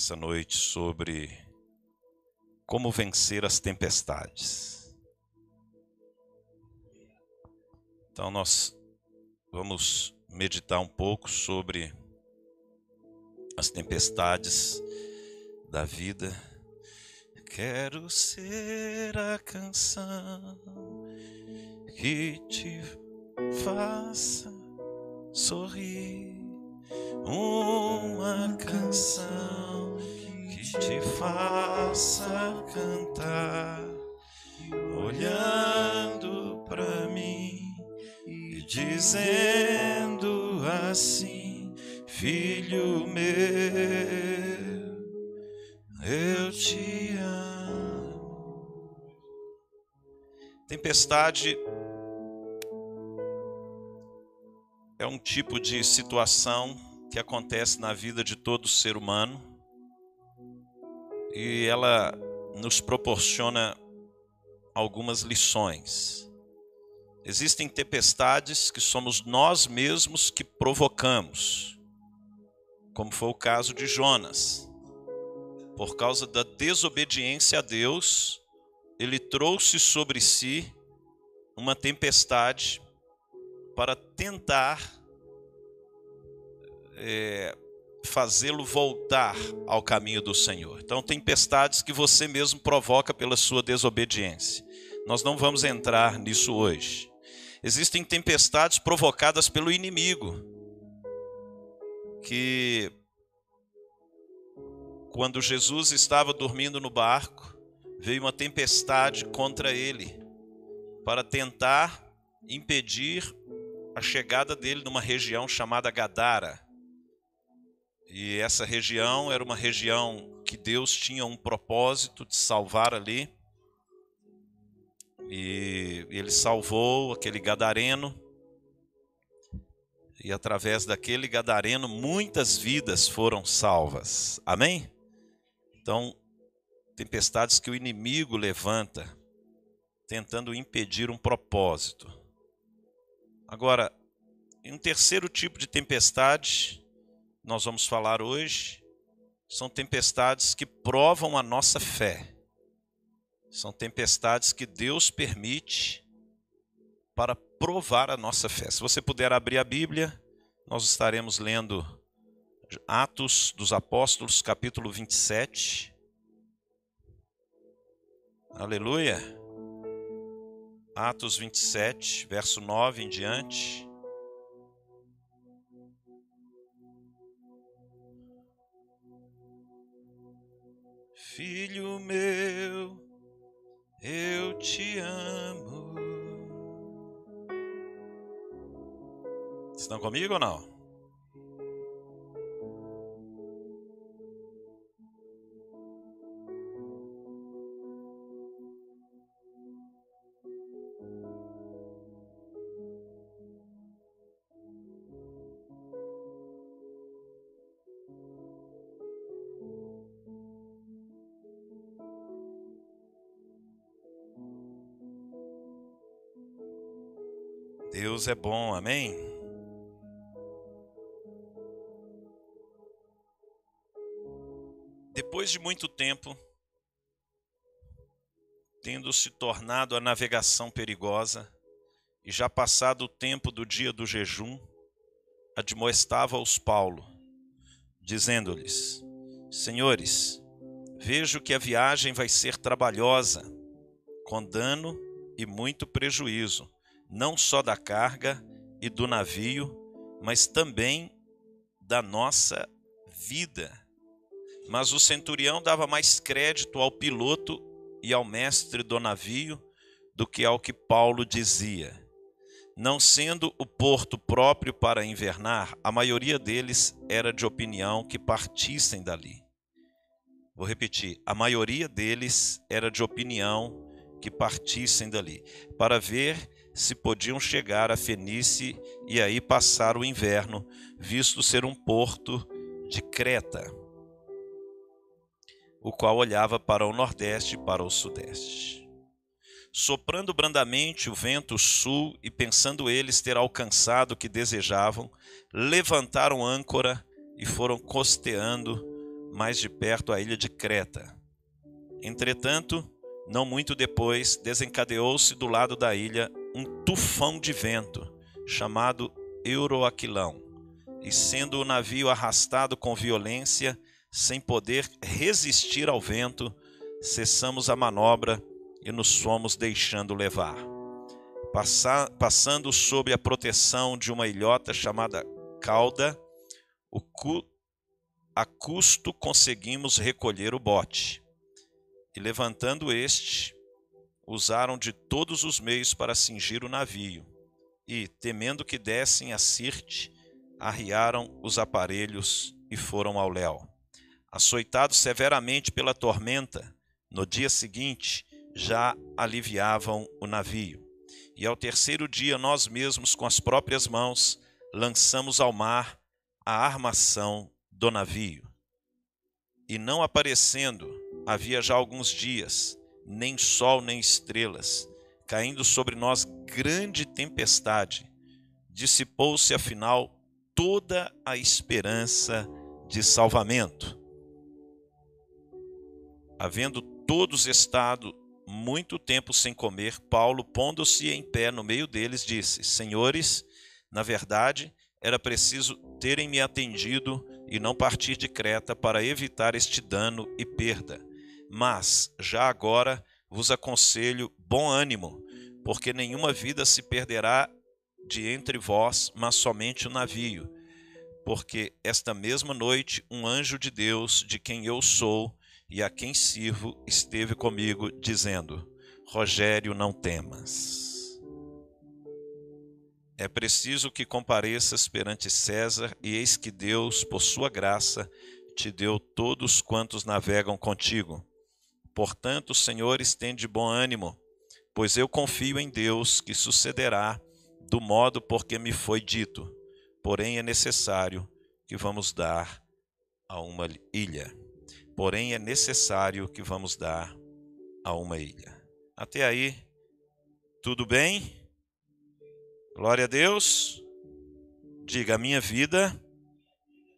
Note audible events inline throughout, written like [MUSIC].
essa noite sobre como vencer as tempestades. Então, nós vamos meditar um pouco sobre as tempestades da vida. Quero ser a canção que te faça sorrir uma canção te faça cantar, olhando para mim e dizendo assim: Filho meu, eu te amo. Tempestade é um tipo de situação que acontece na vida de todo ser humano e ela nos proporciona algumas lições. Existem tempestades que somos nós mesmos que provocamos, como foi o caso de Jonas. Por causa da desobediência a Deus, ele trouxe sobre si uma tempestade para tentar é, fazê-lo voltar ao caminho do Senhor. Então, tempestades que você mesmo provoca pela sua desobediência. Nós não vamos entrar nisso hoje. Existem tempestades provocadas pelo inimigo, que quando Jesus estava dormindo no barco, veio uma tempestade contra ele para tentar impedir a chegada dele numa região chamada Gadara. E essa região era uma região que Deus tinha um propósito de salvar ali. E ele salvou aquele gadareno. E através daquele gadareno muitas vidas foram salvas. Amém? Então, tempestades que o inimigo levanta tentando impedir um propósito. Agora, um terceiro tipo de tempestade, nós vamos falar hoje, são tempestades que provam a nossa fé. São tempestades que Deus permite para provar a nossa fé. Se você puder abrir a Bíblia, nós estaremos lendo Atos dos Apóstolos, capítulo 27. Aleluia. Atos 27, verso 9 em diante. Filho meu, eu te amo. Estão comigo ou não? Deus é bom, amém? Depois de muito tempo, tendo se tornado a navegação perigosa, e já passado o tempo do dia do jejum, admoestava-os Paulo, dizendo-lhes: Senhores, vejo que a viagem vai ser trabalhosa, com dano e muito prejuízo não só da carga e do navio, mas também da nossa vida. Mas o centurião dava mais crédito ao piloto e ao mestre do navio do que ao que Paulo dizia. Não sendo o porto próprio para invernar, a maioria deles era de opinião que partissem dali. Vou repetir: a maioria deles era de opinião que partissem dali, para ver se podiam chegar a Fenícia e aí passar o inverno, visto ser um porto de Creta, o qual olhava para o nordeste e para o sudeste. Soprando brandamente o vento sul e pensando eles ter alcançado o que desejavam, levantaram âncora e foram costeando mais de perto a ilha de Creta. Entretanto, não muito depois, desencadeou-se do lado da ilha um tufão de vento, chamado Euroaquilão, e sendo o navio arrastado com violência, sem poder resistir ao vento, cessamos a manobra e nos fomos deixando levar. passando sob a proteção de uma ilhota chamada Cauda, cu, a custo conseguimos recolher o bote. E levantando este, usaram de todos os meios para cingir o navio. E, temendo que dessem a Sirte, arriaram os aparelhos e foram ao léu. Açoitados severamente pela tormenta, no dia seguinte já aliviavam o navio. E ao terceiro dia, nós mesmos, com as próprias mãos, lançamos ao mar a armação do navio. E não aparecendo, havia já alguns dias, nem sol nem estrelas, caindo sobre nós grande tempestade, dissipou-se afinal toda a esperança de salvamento. Havendo todos estado muito tempo sem comer, Paulo, pondo-se em pé no meio deles, disse: Senhores, na verdade, era preciso terem me atendido e não partir de Creta para evitar este dano e perda. Mas, já agora, vos aconselho bom ânimo, porque nenhuma vida se perderá de entre vós, mas somente o navio. Porque esta mesma noite um anjo de Deus, de quem eu sou e a quem sirvo, esteve comigo, dizendo: Rogério, não temas. É preciso que compareças perante César, e eis que Deus, por sua graça, te deu todos quantos navegam contigo. Portanto, Senhor, estende bom ânimo, pois eu confio em Deus que sucederá do modo por que me foi dito. Porém, é necessário que vamos dar a uma ilha. Porém, é necessário que vamos dar a uma ilha. Até aí, tudo bem? Glória a Deus. Diga: a minha vida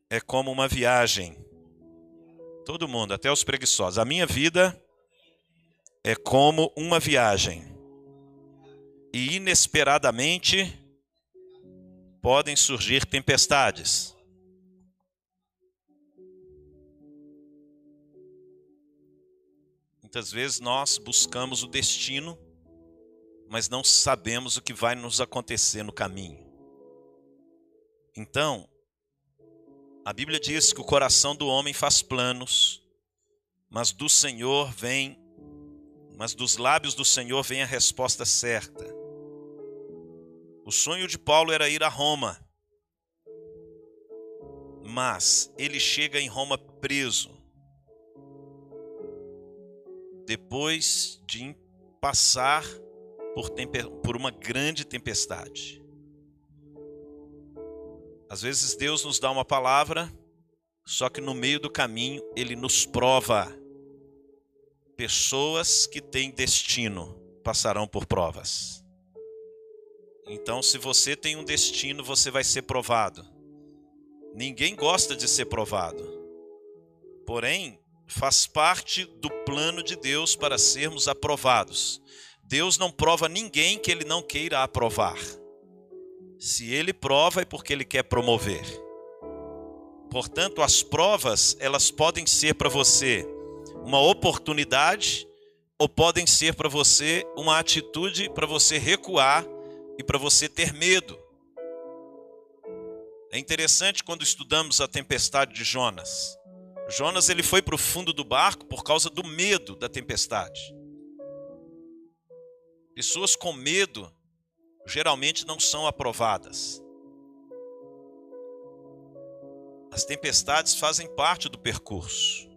é como uma viagem. Todo mundo, até os preguiçosos. A minha vida é como uma viagem. E inesperadamente podem surgir tempestades. Muitas vezes nós buscamos o destino mas não sabemos o que vai nos acontecer no caminho. Então, a Bíblia diz que o coração do homem faz planos, mas do Senhor vem, mas dos lábios do Senhor vem a resposta certa. O sonho de Paulo era ir a Roma, mas ele chega em Roma preso. Depois de passar por, por uma grande tempestade. Às vezes Deus nos dá uma palavra, só que no meio do caminho ele nos prova. Pessoas que têm destino passarão por provas. Então, se você tem um destino, você vai ser provado. Ninguém gosta de ser provado. Porém, faz parte do plano de Deus para sermos aprovados. Deus não prova ninguém que ele não queira aprovar. Se ele prova é porque ele quer promover. Portanto, as provas, elas podem ser para você uma oportunidade ou podem ser para você uma atitude para você recuar e para você ter medo. É interessante quando estudamos a tempestade de Jonas. Jonas ele foi para o fundo do barco por causa do medo da tempestade. Pessoas com medo geralmente não são aprovadas. As tempestades fazem parte do percurso.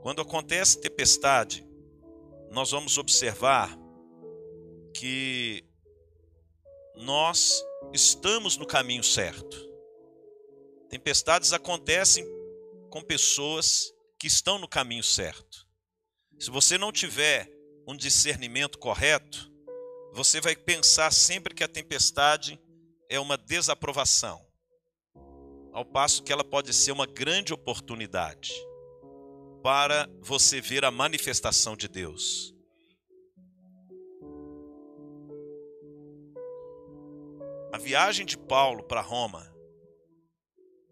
Quando acontece tempestade, nós vamos observar que nós estamos no caminho certo. Tempestades acontecem com pessoas que estão no caminho certo. Se você não tiver um discernimento correto, você vai pensar sempre que a tempestade é uma desaprovação. ao passo que ela pode ser uma grande oportunidade para você ver a manifestação de Deus. A viagem de Paulo para Roma,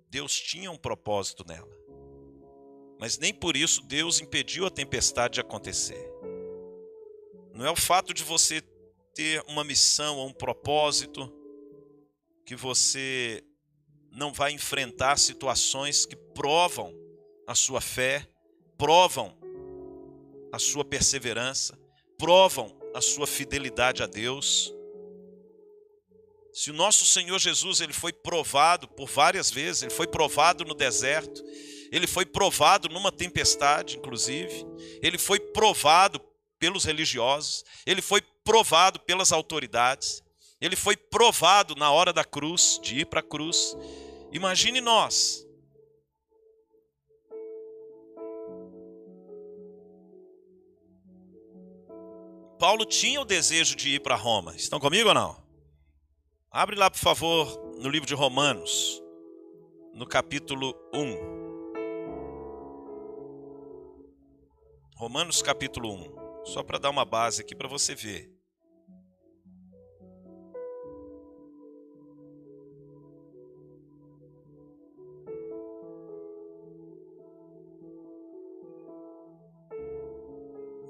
Deus tinha um propósito nela. Mas nem por isso Deus impediu a tempestade de acontecer. Não é o fato de você ter uma missão ou um propósito que você não vai enfrentar situações que provam a sua fé, provam a sua perseverança, provam a sua fidelidade a Deus. Se o nosso Senhor Jesus ele foi provado por várias vezes, ele foi provado no deserto, ele foi provado numa tempestade, inclusive, ele foi provado pelos religiosos, ele foi provado pelas autoridades, ele foi provado na hora da cruz, de ir para a cruz. Imagine nós. Paulo tinha o desejo de ir para Roma. Estão comigo ou não? Abre lá, por favor, no livro de Romanos, no capítulo 1. Romanos capítulo 1. Só para dar uma base aqui para você ver.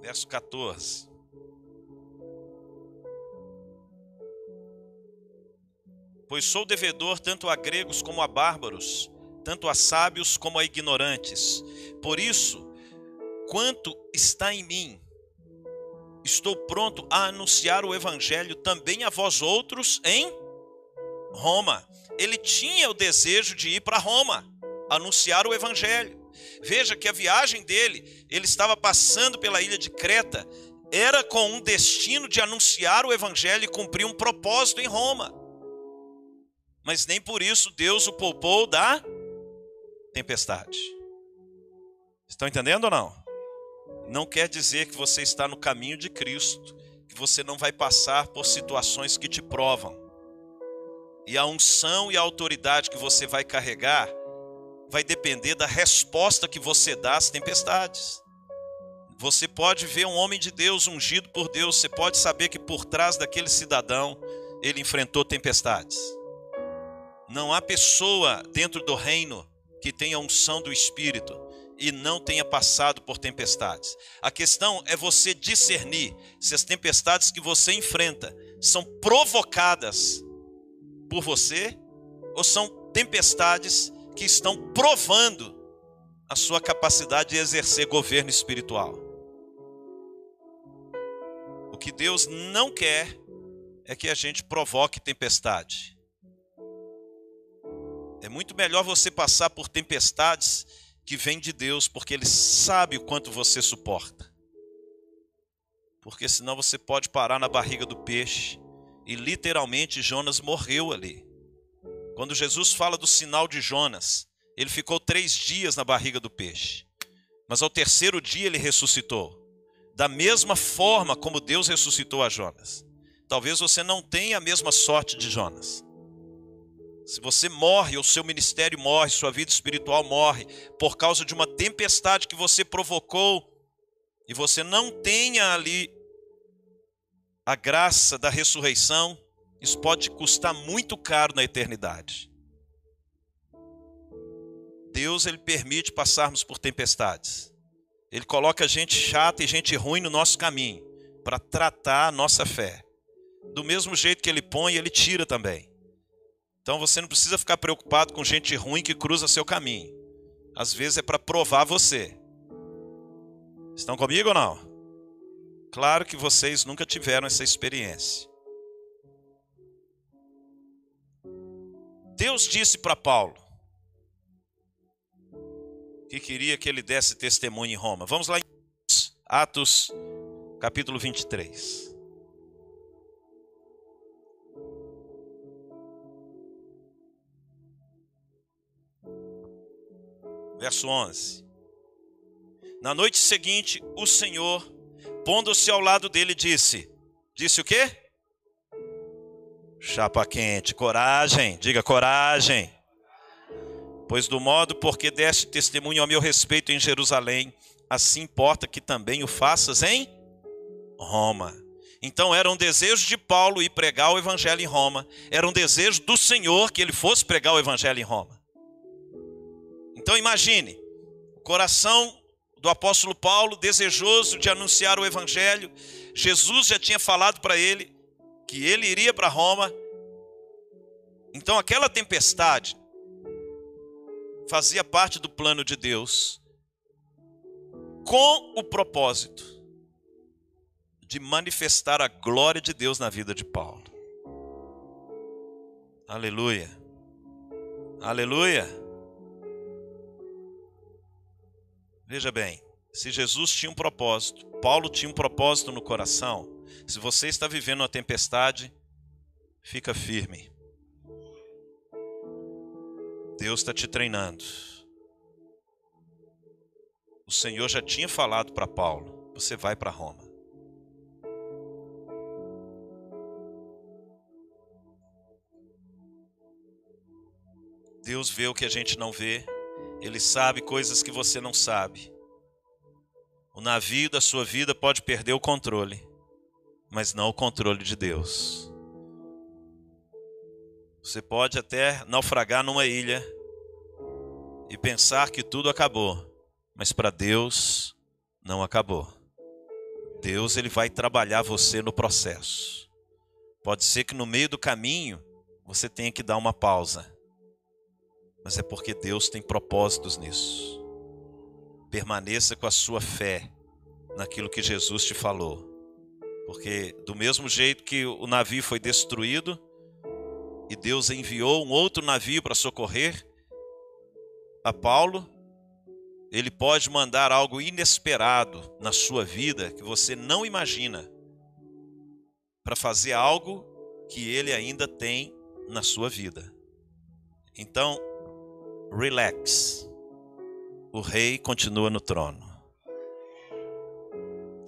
Verso 14. Pois sou devedor tanto a gregos como a bárbaros, tanto a sábios como a ignorantes. Por isso, quanto está em mim, estou pronto a anunciar o evangelho também a vós outros em Roma. Ele tinha o desejo de ir para Roma, anunciar o evangelho. Veja que a viagem dele, ele estava passando pela ilha de Creta, era com um destino de anunciar o evangelho e cumprir um propósito em Roma. Mas nem por isso Deus o poupou da tempestade. Estão entendendo ou não? Não quer dizer que você está no caminho de Cristo, que você não vai passar por situações que te provam. E a unção e a autoridade que você vai carregar vai depender da resposta que você dá às tempestades. Você pode ver um homem de Deus ungido por Deus, você pode saber que por trás daquele cidadão ele enfrentou tempestades. Não há pessoa dentro do reino que tenha unção do Espírito e não tenha passado por tempestades. A questão é você discernir se as tempestades que você enfrenta são provocadas por você ou são tempestades que estão provando a sua capacidade de exercer governo espiritual. O que Deus não quer é que a gente provoque tempestade. É muito melhor você passar por tempestades que vem de Deus, porque Ele sabe o quanto você suporta. Porque senão você pode parar na barriga do peixe. E literalmente Jonas morreu ali. Quando Jesus fala do sinal de Jonas, ele ficou três dias na barriga do peixe. Mas ao terceiro dia ele ressuscitou. Da mesma forma como Deus ressuscitou a Jonas. Talvez você não tenha a mesma sorte de Jonas. Se você morre, ou seu ministério morre, sua vida espiritual morre, por causa de uma tempestade que você provocou, e você não tenha ali a graça da ressurreição, isso pode custar muito caro na eternidade. Deus ele permite passarmos por tempestades. Ele coloca gente chata e gente ruim no nosso caminho para tratar a nossa fé. Do mesmo jeito que ele põe, ele tira também. Então você não precisa ficar preocupado com gente ruim que cruza seu caminho. Às vezes é para provar você. Estão comigo ou não? Claro que vocês nunca tiveram essa experiência. Deus disse para Paulo que queria que ele desse testemunho em Roma. Vamos lá em Atos, capítulo 23. Verso 11. Na noite seguinte, o Senhor, pondo-se ao lado dele, disse: Disse o quê? Chapa quente, coragem, diga coragem. Pois do modo porque deste testemunho a meu respeito em Jerusalém, assim importa que também o faças em Roma. Então era um desejo de Paulo ir pregar o evangelho em Roma, era um desejo do Senhor que ele fosse pregar o evangelho em Roma. Então imagine, o coração do apóstolo Paulo, desejoso de anunciar o evangelho, Jesus já tinha falado para ele que ele iria para Roma. Então aquela tempestade fazia parte do plano de Deus com o propósito de manifestar a glória de Deus na vida de Paulo. Aleluia. Aleluia. Veja bem, se Jesus tinha um propósito, Paulo tinha um propósito no coração. Se você está vivendo uma tempestade, fica firme. Deus está te treinando. O Senhor já tinha falado para Paulo: você vai para Roma. Deus vê o que a gente não vê, Ele sabe coisas que você não sabe. O navio da sua vida pode perder o controle, mas não o controle de Deus. Você pode até naufragar numa ilha e pensar que tudo acabou, mas para Deus não acabou. Deus ele vai trabalhar você no processo. Pode ser que no meio do caminho você tenha que dar uma pausa. Mas é porque Deus tem propósitos nisso. Permaneça com a sua fé naquilo que Jesus te falou. Porque do mesmo jeito que o navio foi destruído, e Deus enviou um outro navio para socorrer a Paulo, ele pode mandar algo inesperado na sua vida que você não imagina, para fazer algo que ele ainda tem na sua vida. Então, relax. O rei continua no trono.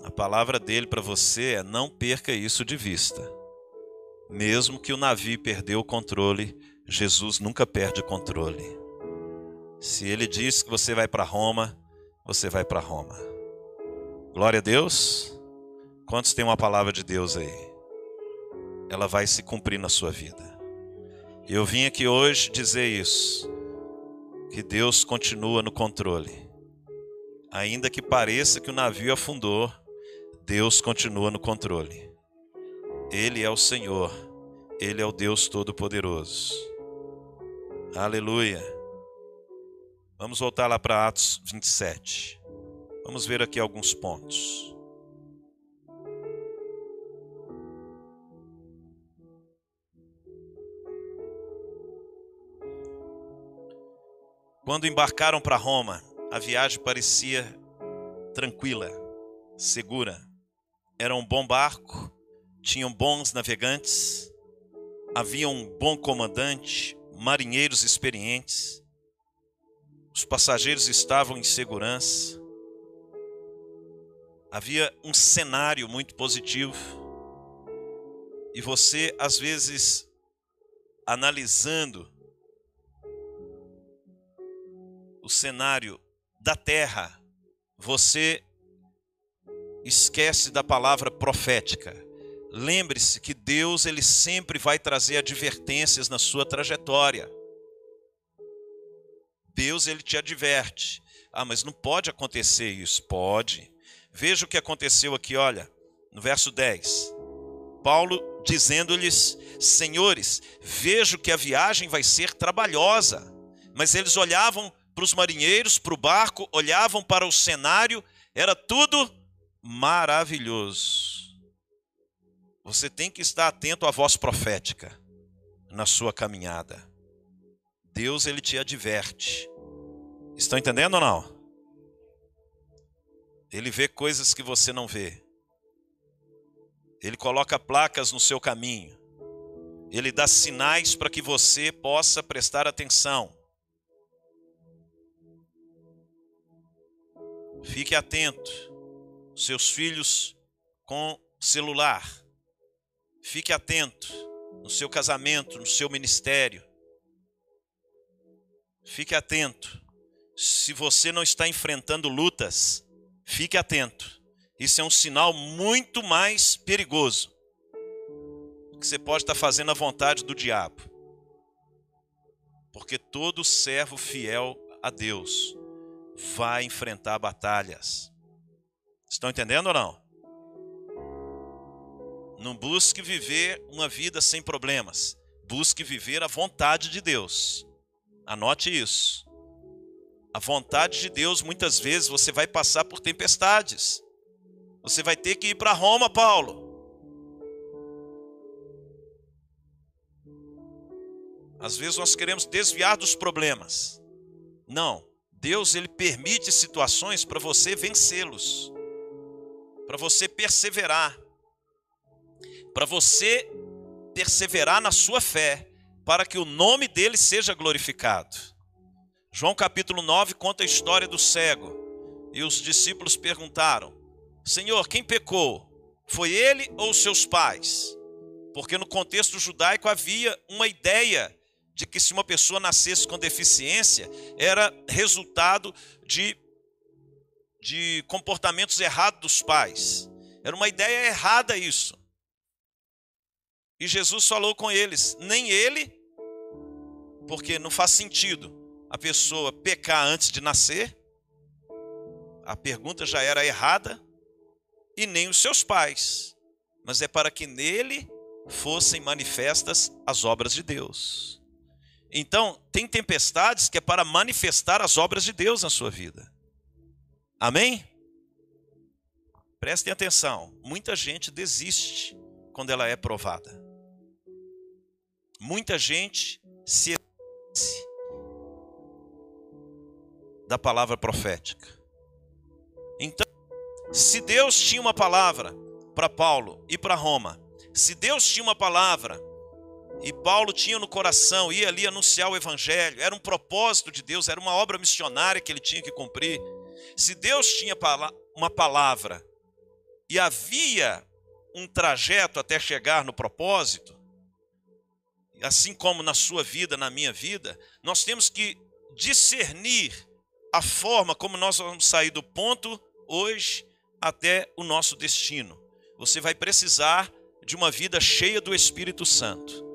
A palavra dele para você é: não perca isso de vista. Mesmo que o navio perdeu o controle, Jesus nunca perde o controle. Se ele diz que você vai para Roma, você vai para Roma. Glória a Deus. Quantos tem uma palavra de Deus aí? Ela vai se cumprir na sua vida. Eu vim aqui hoje dizer isso. Que Deus continua no controle. Ainda que pareça que o navio afundou, Deus continua no controle. Ele é o Senhor, Ele é o Deus Todo-Poderoso. Aleluia. Vamos voltar lá para Atos 27. Vamos ver aqui alguns pontos. Quando embarcaram para Roma, a viagem parecia tranquila, segura. Era um bom barco, tinham bons navegantes, havia um bom comandante, marinheiros experientes, os passageiros estavam em segurança, havia um cenário muito positivo, e você, às vezes, analisando o cenário da terra, você esquece da palavra profética Lembre-se que Deus ele sempre vai trazer advertências na sua trajetória. Deus ele te adverte. Ah, mas não pode acontecer isso. Pode. Veja o que aconteceu aqui, olha, no verso 10. Paulo dizendo-lhes: Senhores, vejo que a viagem vai ser trabalhosa. Mas eles olhavam para os marinheiros, para o barco, olhavam para o cenário, era tudo maravilhoso. Você tem que estar atento à voz profética na sua caminhada. Deus ele te adverte. Estão entendendo ou não? Ele vê coisas que você não vê. Ele coloca placas no seu caminho. Ele dá sinais para que você possa prestar atenção. Fique atento. Seus filhos com celular Fique atento no seu casamento, no seu ministério. Fique atento. Se você não está enfrentando lutas, fique atento. Isso é um sinal muito mais perigoso. Que você pode estar fazendo a vontade do diabo. Porque todo servo fiel a Deus vai enfrentar batalhas. Estão entendendo ou não? Não busque viver uma vida sem problemas. Busque viver a vontade de Deus. Anote isso. A vontade de Deus, muitas vezes, você vai passar por tempestades. Você vai ter que ir para Roma, Paulo. Às vezes nós queremos desviar dos problemas. Não. Deus ele permite situações para você vencê-los. Para você perseverar. Para você perseverar na sua fé, para que o nome dele seja glorificado. João capítulo 9 conta a história do cego. E os discípulos perguntaram: Senhor, quem pecou? Foi ele ou seus pais? Porque no contexto judaico havia uma ideia de que se uma pessoa nascesse com deficiência, era resultado de, de comportamentos errados dos pais. Era uma ideia errada isso. E Jesus falou com eles: nem ele, porque não faz sentido a pessoa pecar antes de nascer, a pergunta já era errada, e nem os seus pais, mas é para que nele fossem manifestas as obras de Deus. Então, tem tempestades que é para manifestar as obras de Deus na sua vida. Amém? Prestem atenção, muita gente desiste quando ela é provada. Muita gente se da palavra profética. Então, se Deus tinha uma palavra para Paulo e para Roma, se Deus tinha uma palavra e Paulo tinha no coração, ia ali anunciar o evangelho, era um propósito de Deus, era uma obra missionária que ele tinha que cumprir. Se Deus tinha uma palavra e havia um trajeto até chegar no propósito, assim como na sua vida, na minha vida, nós temos que discernir a forma como nós vamos sair do ponto hoje até o nosso destino. Você vai precisar de uma vida cheia do Espírito Santo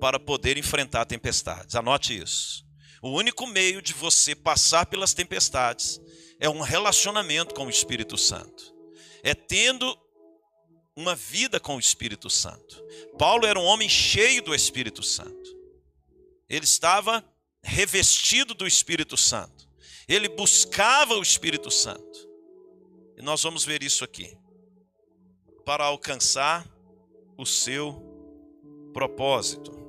para poder enfrentar tempestades. Anote isso. O único meio de você passar pelas tempestades é um relacionamento com o Espírito Santo. É tendo uma vida com o Espírito Santo. Paulo era um homem cheio do Espírito Santo. Ele estava revestido do Espírito Santo. Ele buscava o Espírito Santo. E nós vamos ver isso aqui. Para alcançar o seu propósito.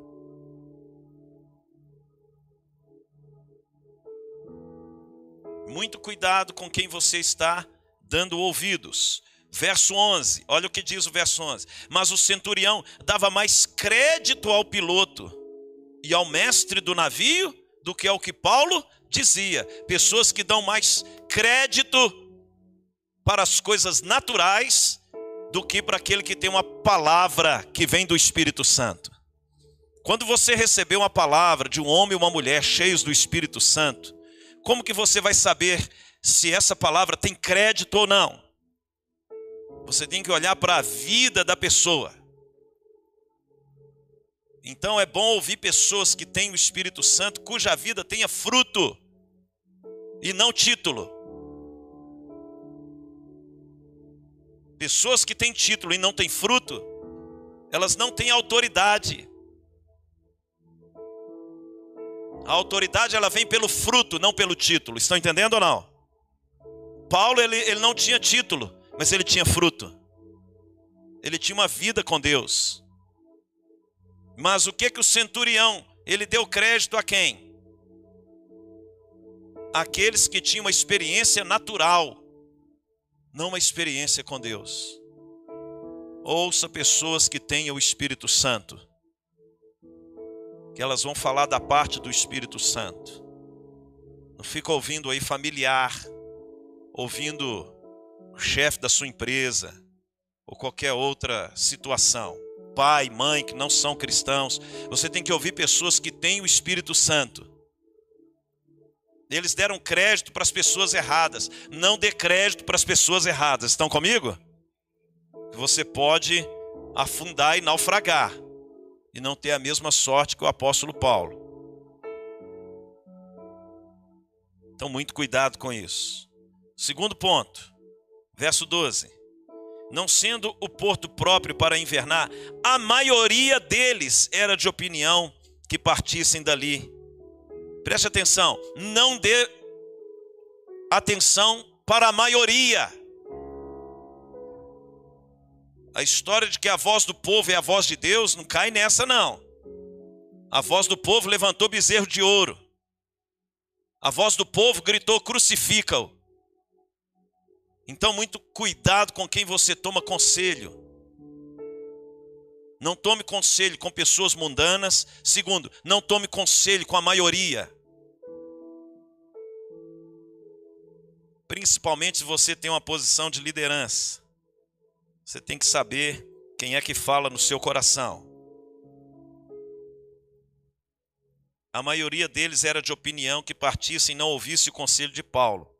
Muito cuidado com quem você está dando ouvidos. Verso 11, olha o que diz o verso 11. Mas o centurião dava mais crédito ao piloto e ao mestre do navio do que ao que Paulo dizia. Pessoas que dão mais crédito para as coisas naturais do que para aquele que tem uma palavra que vem do Espírito Santo. Quando você receber uma palavra de um homem e uma mulher cheios do Espírito Santo, como que você vai saber se essa palavra tem crédito ou não? Você tem que olhar para a vida da pessoa. Então é bom ouvir pessoas que têm o Espírito Santo, cuja vida tenha fruto e não título. Pessoas que têm título e não têm fruto, elas não têm autoridade. A autoridade ela vem pelo fruto, não pelo título. Estão entendendo ou não? Paulo ele, ele não tinha título, mas ele tinha fruto. Ele tinha uma vida com Deus. Mas o que que o centurião, ele deu crédito a quem? Aqueles que tinham uma experiência natural, não uma experiência com Deus. Ouça pessoas que tenham o Espírito Santo, que elas vão falar da parte do Espírito Santo. Não fica ouvindo aí familiar, ouvindo o chefe da sua empresa ou qualquer outra situação. Pai, mãe que não são cristãos, você tem que ouvir pessoas que têm o Espírito Santo. Eles deram crédito para as pessoas erradas. Não dê crédito para as pessoas erradas. Estão comigo? Você pode afundar e naufragar e não ter a mesma sorte que o apóstolo Paulo. Então, muito cuidado com isso. Segundo ponto, verso 12. Não sendo o porto próprio para invernar, a maioria deles era de opinião que partissem dali Preste atenção, não dê atenção para a maioria. A história de que a voz do povo é a voz de Deus não cai nessa, não. A voz do povo levantou bezerro de ouro. A voz do povo gritou: crucifica-o. Então, muito cuidado com quem você toma conselho. Não tome conselho com pessoas mundanas. Segundo, não tome conselho com a maioria. Principalmente se você tem uma posição de liderança. Você tem que saber quem é que fala no seu coração. A maioria deles era de opinião que partisse e não ouvisse o conselho de Paulo.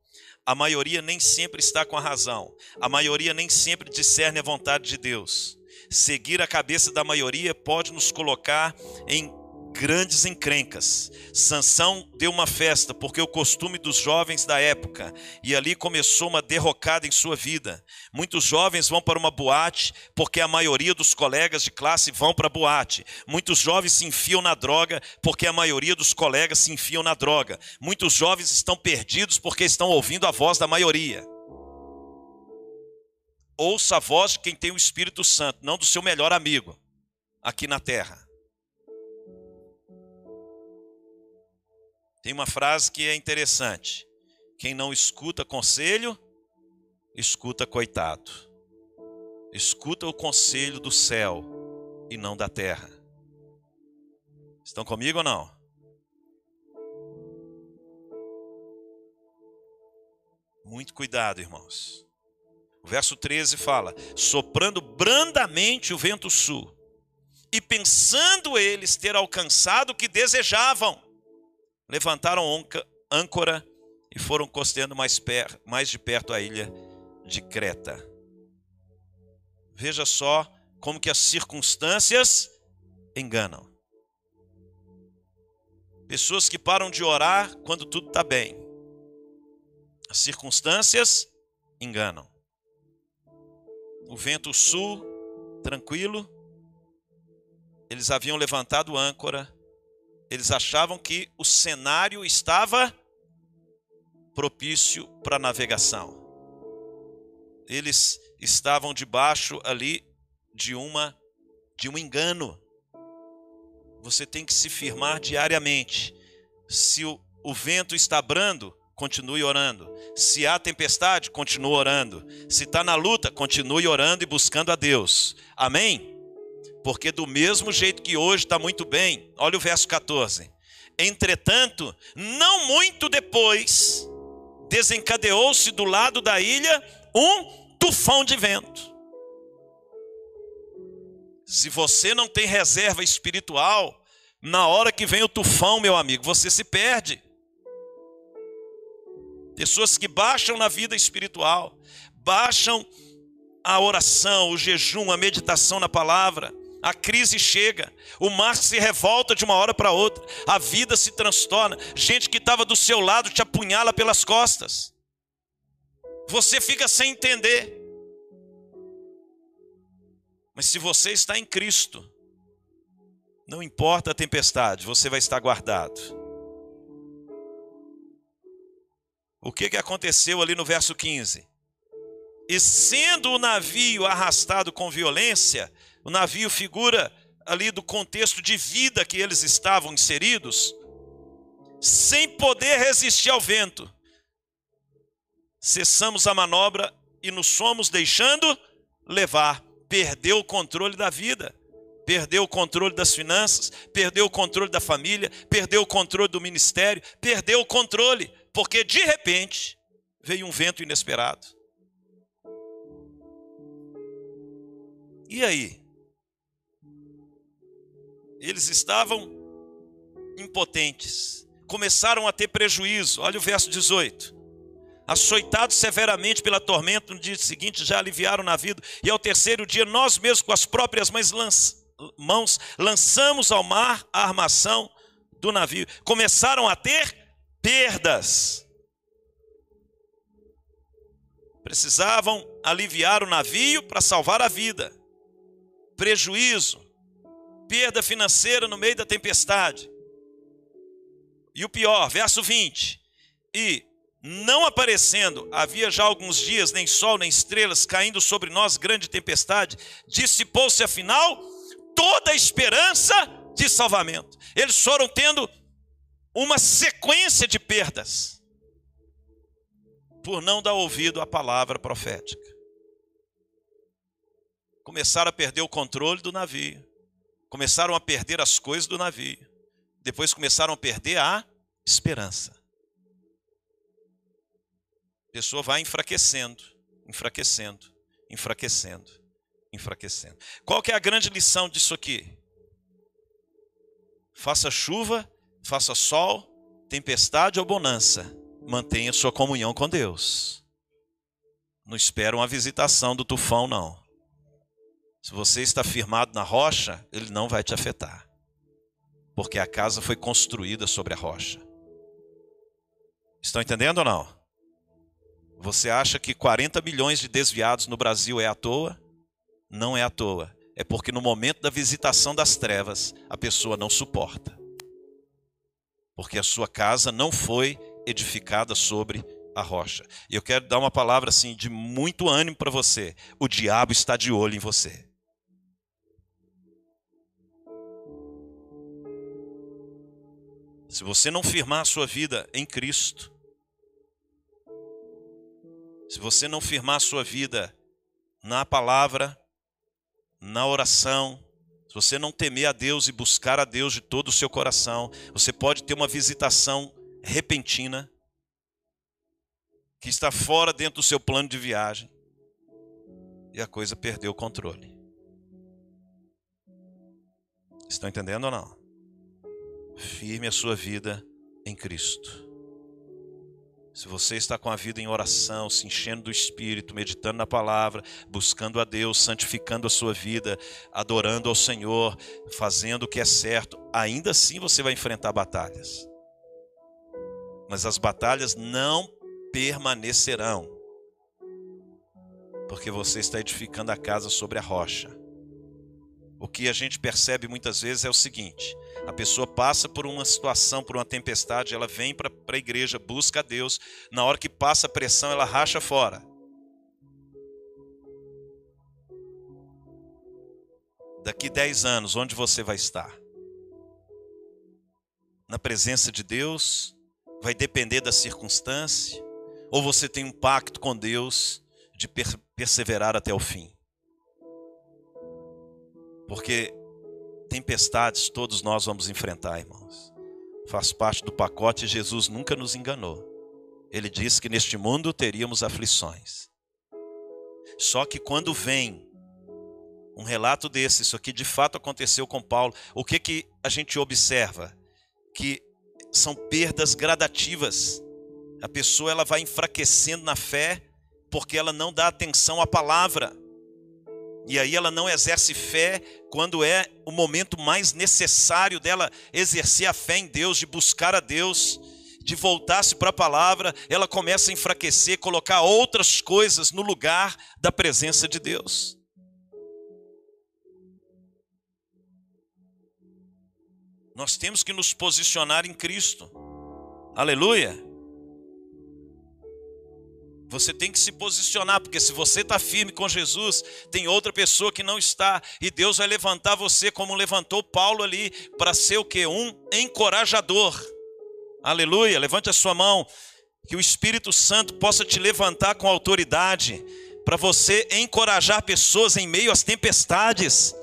A maioria nem sempre está com a razão. A maioria nem sempre discerne a vontade de Deus seguir a cabeça da maioria pode nos colocar em grandes encrencas. Sansão deu uma festa porque o costume dos jovens da época e ali começou uma derrocada em sua vida. Muitos jovens vão para uma boate porque a maioria dos colegas de classe vão para a boate. Muitos jovens se enfiam na droga porque a maioria dos colegas se enfiam na droga. Muitos jovens estão perdidos porque estão ouvindo a voz da maioria. Ouça a voz de quem tem o Espírito Santo, não do seu melhor amigo aqui na terra. Tem uma frase que é interessante: quem não escuta conselho, escuta coitado. Escuta o conselho do céu e não da terra. Estão comigo ou não? Muito cuidado, irmãos. O verso 13 fala: soprando brandamente o vento sul, e pensando eles ter alcançado o que desejavam, levantaram âncora e foram costeando mais, per, mais de perto a ilha de Creta. Veja só como que as circunstâncias enganam. Pessoas que param de orar quando tudo está bem. As circunstâncias enganam o vento sul, tranquilo. Eles haviam levantado âncora. Eles achavam que o cenário estava propício para navegação. Eles estavam debaixo ali de uma de um engano. Você tem que se firmar diariamente. Se o, o vento está brando, continue orando. Se há tempestade, continue orando. Se está na luta, continue orando e buscando a Deus. Amém? Porque do mesmo jeito que hoje está muito bem, olha o verso 14. Entretanto, não muito depois, desencadeou-se do lado da ilha um tufão de vento. Se você não tem reserva espiritual, na hora que vem o tufão, meu amigo, você se perde. Pessoas que baixam na vida espiritual, baixam a oração, o jejum, a meditação na palavra. A crise chega, o mar se revolta de uma hora para outra, a vida se transtorna. Gente que estava do seu lado te apunhala pelas costas. Você fica sem entender. Mas se você está em Cristo, não importa a tempestade, você vai estar guardado. O que, que aconteceu ali no verso 15? E sendo o navio arrastado com violência, o navio figura ali do contexto de vida que eles estavam inseridos, sem poder resistir ao vento, cessamos a manobra e nos fomos deixando levar. Perdeu o controle da vida, perdeu o controle das finanças, perdeu o controle da família, perdeu o controle do ministério, perdeu o controle porque de repente veio um vento inesperado. E aí? Eles estavam impotentes, começaram a ter prejuízo. Olha o verso 18. Açoitados severamente pela tormenta, no dia seguinte já aliviaram na vida, e ao terceiro dia nós mesmos com as próprias mãos, mãos lançamos ao mar a armação do navio. Começaram a ter perdas. Precisavam aliviar o navio para salvar a vida. Prejuízo, perda financeira no meio da tempestade. E o pior, verso 20: E não aparecendo, havia já alguns dias, nem sol, nem estrelas, caindo sobre nós grande tempestade, dissipou-se afinal toda a esperança de salvamento. Eles foram tendo uma sequência de perdas por não dar ouvido à palavra profética. Começaram a perder o controle do navio, começaram a perder as coisas do navio, depois começaram a perder a esperança. A pessoa vai enfraquecendo, enfraquecendo, enfraquecendo, enfraquecendo. Qual que é a grande lição disso aqui? Faça chuva, faça sol, tempestade ou bonança mantenha sua comunhão com Deus. Não espera uma visitação do tufão, não. Se você está firmado na rocha, ele não vai te afetar. Porque a casa foi construída sobre a rocha. Estão entendendo ou não? Você acha que 40 milhões de desviados no Brasil é à toa? Não é à toa. É porque no momento da visitação das trevas, a pessoa não suporta. Porque a sua casa não foi edificada sobre a rocha. E eu quero dar uma palavra assim de muito ânimo para você. O diabo está de olho em você. Se você não firmar a sua vida em Cristo, se você não firmar a sua vida na palavra, na oração, se você não temer a Deus e buscar a Deus de todo o seu coração, você pode ter uma visitação repentina, que está fora dentro do seu plano de viagem, e a coisa perdeu o controle. Estão entendendo ou não? Firme a sua vida em Cristo. Se você está com a vida em oração, se enchendo do Espírito, meditando na palavra, buscando a Deus, santificando a sua vida, adorando ao Senhor, fazendo o que é certo, ainda assim você vai enfrentar batalhas mas as batalhas não permanecerão, porque você está edificando a casa sobre a rocha. O que a gente percebe muitas vezes é o seguinte: a pessoa passa por uma situação, por uma tempestade, ela vem para a igreja, busca a Deus, na hora que passa a pressão, ela racha fora. Daqui 10 anos, onde você vai estar? Na presença de Deus, vai depender da circunstância, ou você tem um pacto com Deus de perseverar até o fim. Porque tempestades todos nós vamos enfrentar, irmãos. Faz parte do pacote, Jesus nunca nos enganou. Ele disse que neste mundo teríamos aflições. Só que quando vem um relato desse, isso aqui de fato aconteceu com Paulo, o que que a gente observa? Que são perdas gradativas. A pessoa ela vai enfraquecendo na fé porque ela não dá atenção à palavra. E aí ela não exerce fé quando é o momento mais necessário dela exercer a fé em Deus, de buscar a Deus, de voltar-se para a palavra, ela começa a enfraquecer, colocar outras coisas no lugar da presença de Deus. Nós temos que nos posicionar em Cristo. Aleluia. Você tem que se posicionar, porque se você está firme com Jesus, tem outra pessoa que não está, e Deus vai levantar você, como levantou Paulo ali, para ser o que? Um encorajador. Aleluia. Levante a sua mão, que o Espírito Santo possa te levantar com autoridade, para você encorajar pessoas em meio às tempestades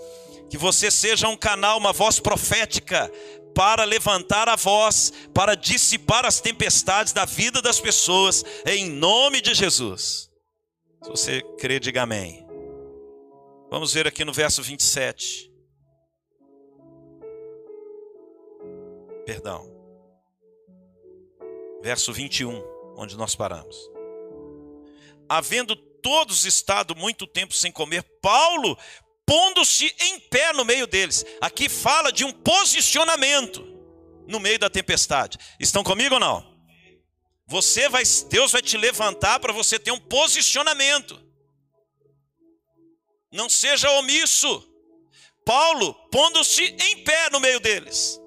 que você seja um canal, uma voz profética para levantar a voz, para dissipar as tempestades da vida das pessoas, em nome de Jesus. Se você crê, diga amém. Vamos ver aqui no verso 27. Perdão. verso 21, onde nós paramos. Havendo todos estado muito tempo sem comer, Paulo pondo-se em pé no meio deles. Aqui fala de um posicionamento no meio da tempestade. Estão comigo ou não? Você vai, Deus vai te levantar para você ter um posicionamento. Não seja omisso. Paulo pondo-se em pé no meio deles.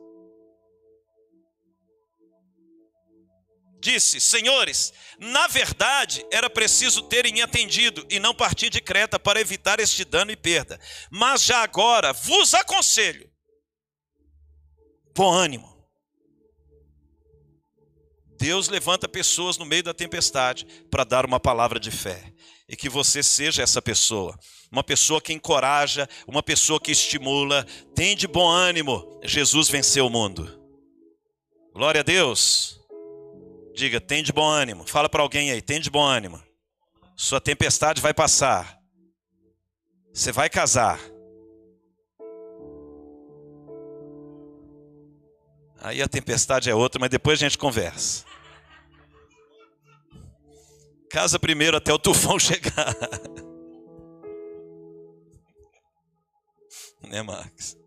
Disse: Senhores, na verdade era preciso terem atendido e não partir de Creta para evitar este dano e perda. Mas já agora vos aconselho: bom ânimo. Deus levanta pessoas no meio da tempestade para dar uma palavra de fé. E que você seja essa pessoa. Uma pessoa que encoraja, uma pessoa que estimula. Tem de bom ânimo. Jesus venceu o mundo. Glória a Deus. Diga, tem de bom ânimo. Fala para alguém aí, tem de bom ânimo. Sua tempestade vai passar. Você vai casar. Aí a tempestade é outra, mas depois a gente conversa. Casa primeiro até o tufão [LAUGHS] chegar. né, Max?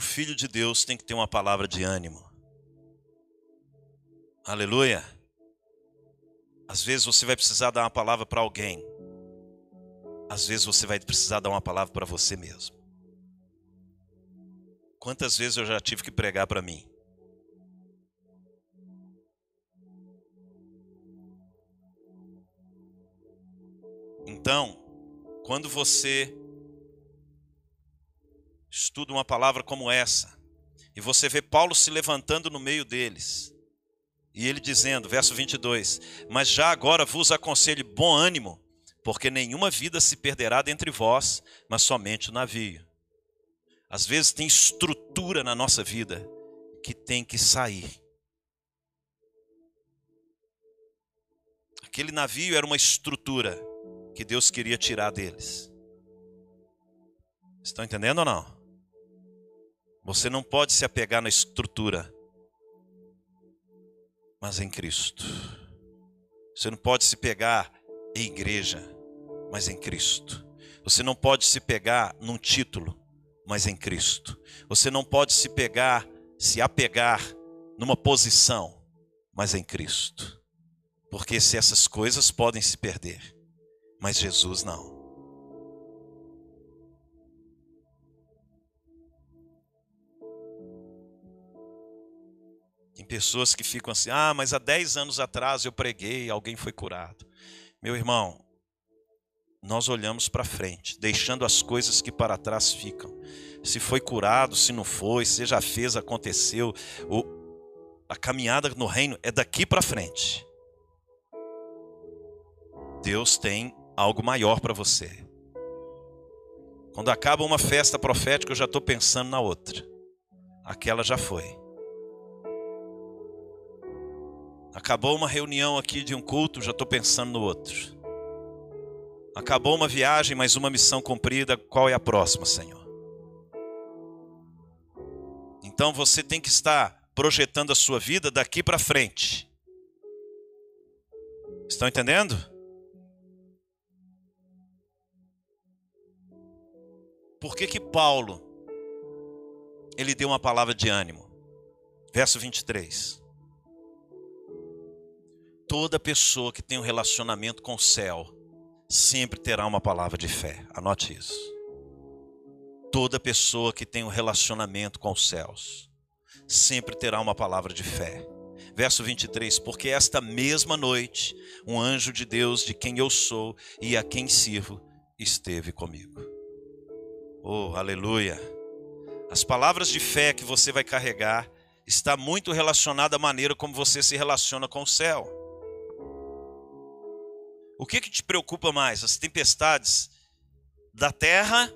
O filho de Deus tem que ter uma palavra de ânimo. Aleluia. Às vezes você vai precisar dar uma palavra para alguém. Às vezes você vai precisar dar uma palavra para você mesmo. Quantas vezes eu já tive que pregar para mim? Então, quando você estuda uma palavra como essa, e você vê Paulo se levantando no meio deles, e ele dizendo, verso 22: Mas já agora vos aconselho bom ânimo, porque nenhuma vida se perderá dentre vós, mas somente o navio. Às vezes tem estrutura na nossa vida que tem que sair. Aquele navio era uma estrutura que Deus queria tirar deles. Estão entendendo ou não? Você não pode se apegar na estrutura, mas em Cristo. Você não pode se pegar em igreja, mas em Cristo. Você não pode se pegar num título, mas em Cristo. Você não pode se pegar, se apegar numa posição, mas em Cristo. Porque se essas coisas podem se perder, mas Jesus não. Tem pessoas que ficam assim: ah, mas há 10 anos atrás eu preguei, alguém foi curado. Meu irmão, nós olhamos para frente, deixando as coisas que para trás ficam. Se foi curado, se não foi, se já fez, aconteceu. O, a caminhada no reino é daqui para frente. Deus tem algo maior para você. Quando acaba uma festa profética, eu já estou pensando na outra. Aquela já foi. Acabou uma reunião aqui de um culto, já estou pensando no outro. Acabou uma viagem, mais uma missão cumprida. Qual é a próxima, Senhor? Então você tem que estar projetando a sua vida daqui para frente. Estão entendendo? Por que que Paulo ele deu uma palavra de ânimo? Verso 23. Toda pessoa que tem um relacionamento com o céu, sempre terá uma palavra de fé. Anote isso. Toda pessoa que tem um relacionamento com os céus sempre terá uma palavra de fé. Verso 23: Porque esta mesma noite um anjo de Deus, de quem eu sou e a quem sirvo, esteve comigo. Oh, aleluia! As palavras de fé que você vai carregar está muito relacionada à maneira como você se relaciona com o céu. O que, que te preocupa mais, as tempestades da terra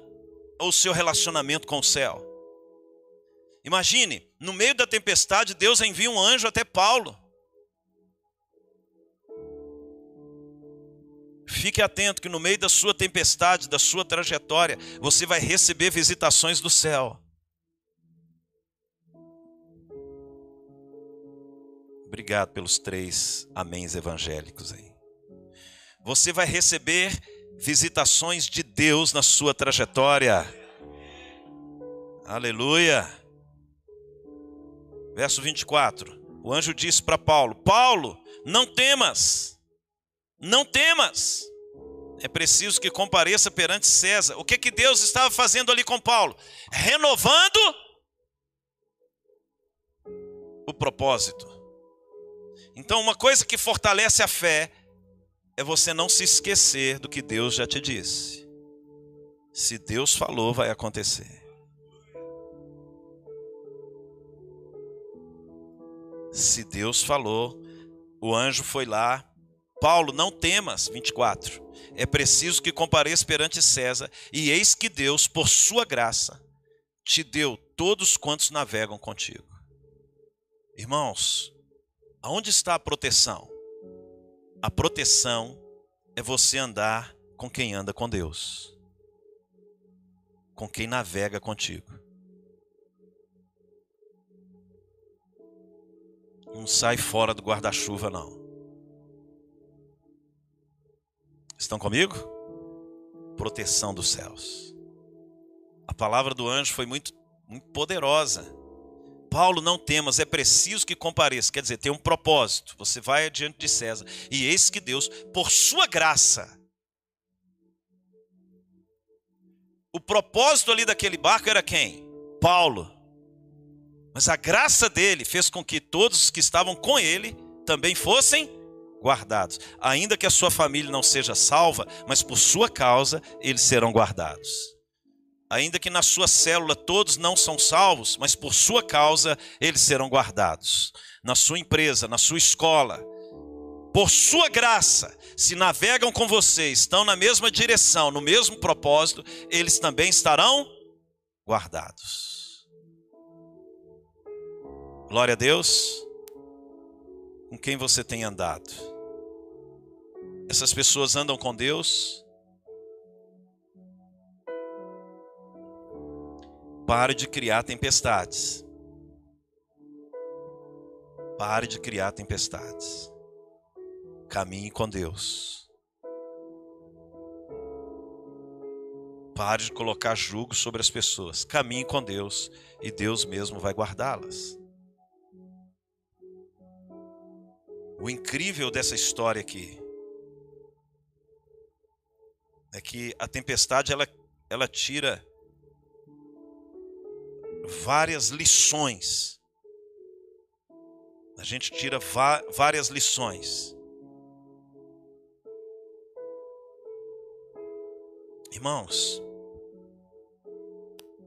ou o seu relacionamento com o céu? Imagine, no meio da tempestade, Deus envia um anjo até Paulo. fique atento que no meio da sua tempestade, da sua trajetória, você vai receber visitações do céu. Obrigado pelos três améns evangélicos aí. Você vai receber visitações de Deus na sua trajetória. Aleluia. Verso 24. O anjo disse para Paulo: Paulo, não temas, não temas. É preciso que compareça perante César. O que que Deus estava fazendo ali com Paulo? Renovando o propósito. Então, uma coisa que fortalece a fé é você não se esquecer do que Deus já te disse. Se Deus falou, vai acontecer. Se Deus falou, o anjo foi lá. Paulo, não temas, 24. É preciso que compareça perante César, e eis que Deus, por sua graça, te deu todos quantos navegam contigo. Irmãos, Aonde está a proteção? A proteção é você andar com quem anda com Deus, com quem navega contigo. Não sai fora do guarda-chuva, não. Estão comigo? Proteção dos céus. A palavra do anjo foi muito, muito poderosa. Paulo, não temas, é preciso que compareça. Quer dizer, tem um propósito. Você vai adiante de César. E eis que Deus, por sua graça, o propósito ali daquele barco era quem? Paulo. Mas a graça dele fez com que todos os que estavam com ele também fossem guardados. Ainda que a sua família não seja salva, mas por sua causa eles serão guardados ainda que na sua célula todos não são salvos, mas por sua causa eles serão guardados. Na sua empresa, na sua escola, por sua graça, se navegam com você, estão na mesma direção, no mesmo propósito, eles também estarão guardados. Glória a Deus. Com quem você tem andado? Essas pessoas andam com Deus? Pare de criar tempestades. Pare de criar tempestades. Caminhe com Deus. Pare de colocar julgo sobre as pessoas. Caminhe com Deus e Deus mesmo vai guardá-las. O incrível dessa história aqui é que a tempestade ela, ela tira várias lições. A gente tira várias lições. Irmãos,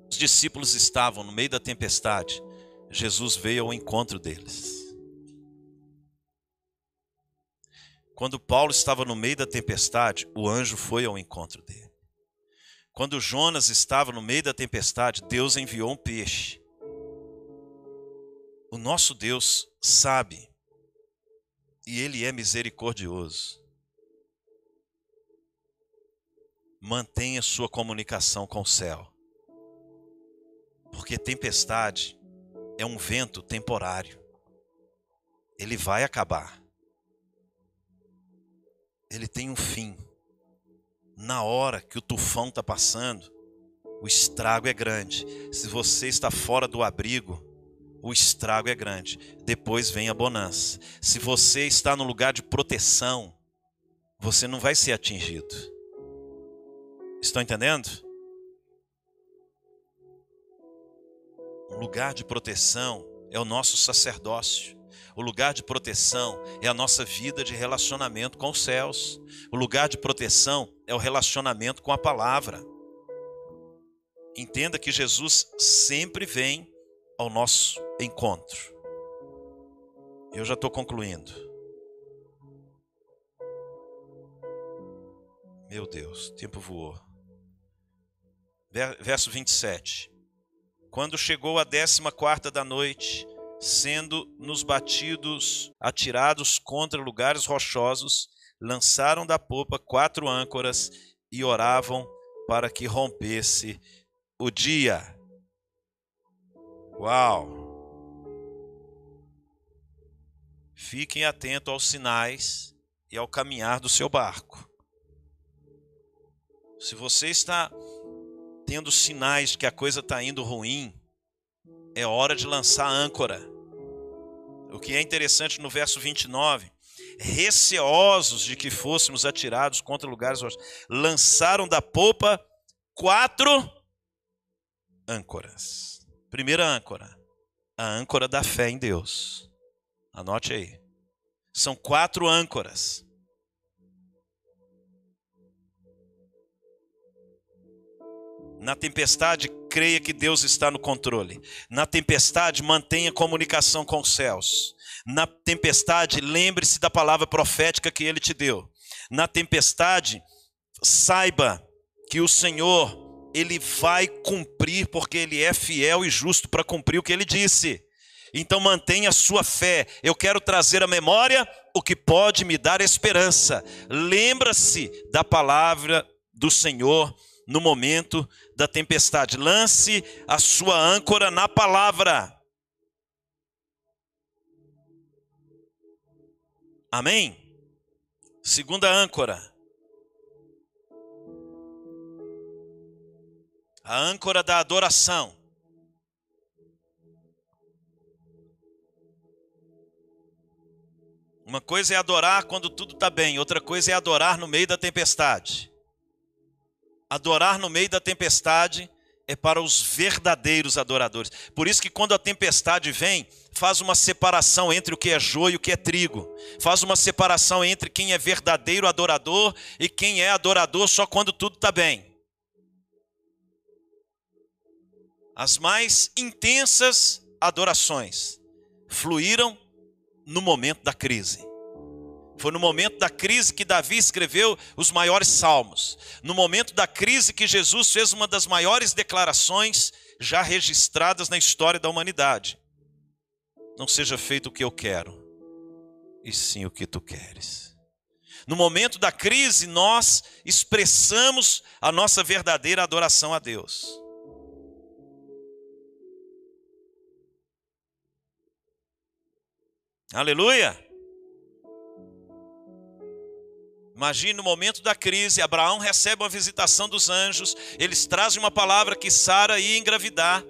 os discípulos estavam no meio da tempestade, Jesus veio ao encontro deles. Quando Paulo estava no meio da tempestade, o anjo foi ao encontro dele. Quando Jonas estava no meio da tempestade, Deus enviou um peixe. O nosso Deus sabe e ele é misericordioso. Mantenha sua comunicação com o céu. Porque tempestade é um vento temporário. Ele vai acabar. Ele tem um fim na hora que o tufão está passando, o estrago é grande. Se você está fora do abrigo, o estrago é grande. Depois vem a bonança. Se você está no lugar de proteção, você não vai ser atingido. Estão entendendo? Um lugar de proteção é o nosso sacerdócio. O lugar de proteção é a nossa vida de relacionamento com os céus. O lugar de proteção é o relacionamento com a palavra. Entenda que Jesus sempre vem ao nosso encontro. Eu já estou concluindo. Meu Deus, o tempo voou. Verso 27. Quando chegou a décima quarta da noite, sendo nos batidos, atirados contra lugares rochosos, lançaram da popa quatro âncoras e oravam para que rompesse o dia. Uau! Fiquem atentos aos sinais e ao caminhar do seu barco. Se você está tendo sinais que a coisa está indo ruim, é hora de lançar âncora. O que é interessante no verso 29, receosos de que fôssemos atirados contra lugares, lançaram da popa quatro âncoras. Primeira âncora, a âncora da fé em Deus. Anote aí. São quatro âncoras. Na tempestade, creia que Deus está no controle. Na tempestade, mantenha comunicação com os céus. Na tempestade, lembre-se da palavra profética que ele te deu. Na tempestade, saiba que o Senhor, ele vai cumprir, porque ele é fiel e justo para cumprir o que ele disse. Então mantenha sua fé. Eu quero trazer à memória o que pode me dar esperança. Lembra-se da palavra do Senhor no momento da tempestade. Lance a sua âncora na palavra. Amém? Segunda âncora. A âncora da adoração. Uma coisa é adorar quando tudo está bem, outra coisa é adorar no meio da tempestade. Adorar no meio da tempestade é para os verdadeiros adoradores. Por isso que quando a tempestade vem, faz uma separação entre o que é joio e o que é trigo. Faz uma separação entre quem é verdadeiro adorador e quem é adorador só quando tudo está bem. As mais intensas adorações fluíram no momento da crise. Foi no momento da crise que Davi escreveu os maiores salmos. No momento da crise que Jesus fez uma das maiores declarações já registradas na história da humanidade. Não seja feito o que eu quero, e sim o que tu queres. No momento da crise, nós expressamos a nossa verdadeira adoração a Deus. Aleluia! Imagine no momento da crise, Abraão recebe uma visitação dos anjos, eles trazem uma palavra que Sara ia engravidar.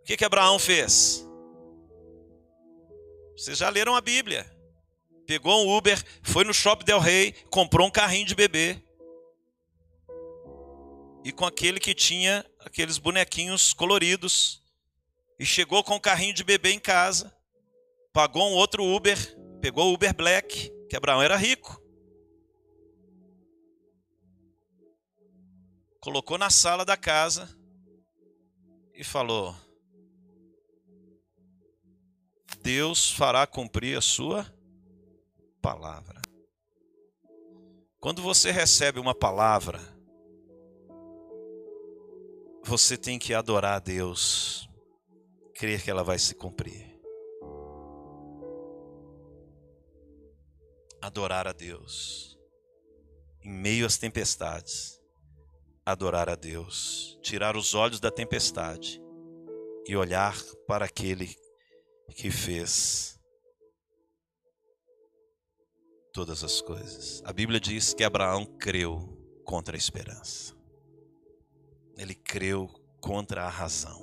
O que, que Abraão fez? Vocês já leram a Bíblia. Pegou um Uber, foi no Shopping Del Rey, comprou um carrinho de bebê. E com aquele que tinha aqueles bonequinhos coloridos. E chegou com o carrinho de bebê em casa. Pagou um outro Uber, pegou o Uber Black que Abraão era rico. Colocou na sala da casa e falou: Deus fará cumprir a sua palavra. Quando você recebe uma palavra, você tem que adorar a Deus, crer que ela vai se cumprir. Adorar a Deus. Em meio às tempestades, adorar a Deus, tirar os olhos da tempestade e olhar para aquele que fez todas as coisas. A Bíblia diz que Abraão creu contra a esperança. Ele creu contra a razão.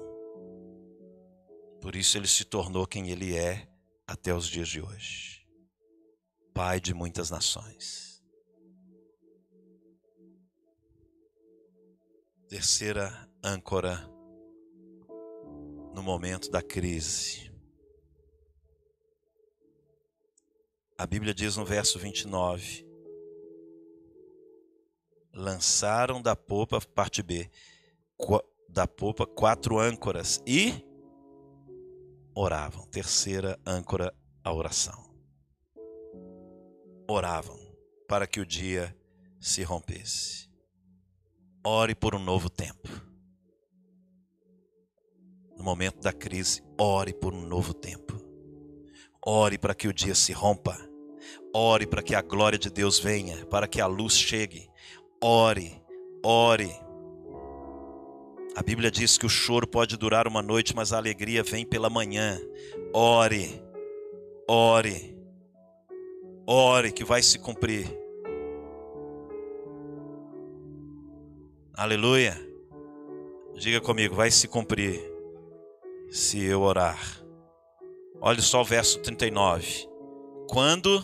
Por isso ele se tornou quem ele é até os dias de hoje. Pai de muitas nações. Terceira âncora no momento da crise. A Bíblia diz no verso 29: Lançaram da popa, parte B, da popa quatro âncoras e oravam. Terceira âncora, a oração oravam para que o dia se rompesse. Ore por um novo tempo. No momento da crise, ore por um novo tempo. Ore para que o dia se rompa. Ore para que a glória de Deus venha, para que a luz chegue. Ore, ore. A Bíblia diz que o choro pode durar uma noite, mas a alegria vem pela manhã. Ore, ore, ore que vai se cumprir. Aleluia. Diga comigo, vai se cumprir se eu orar. Olha só o verso 39. Quando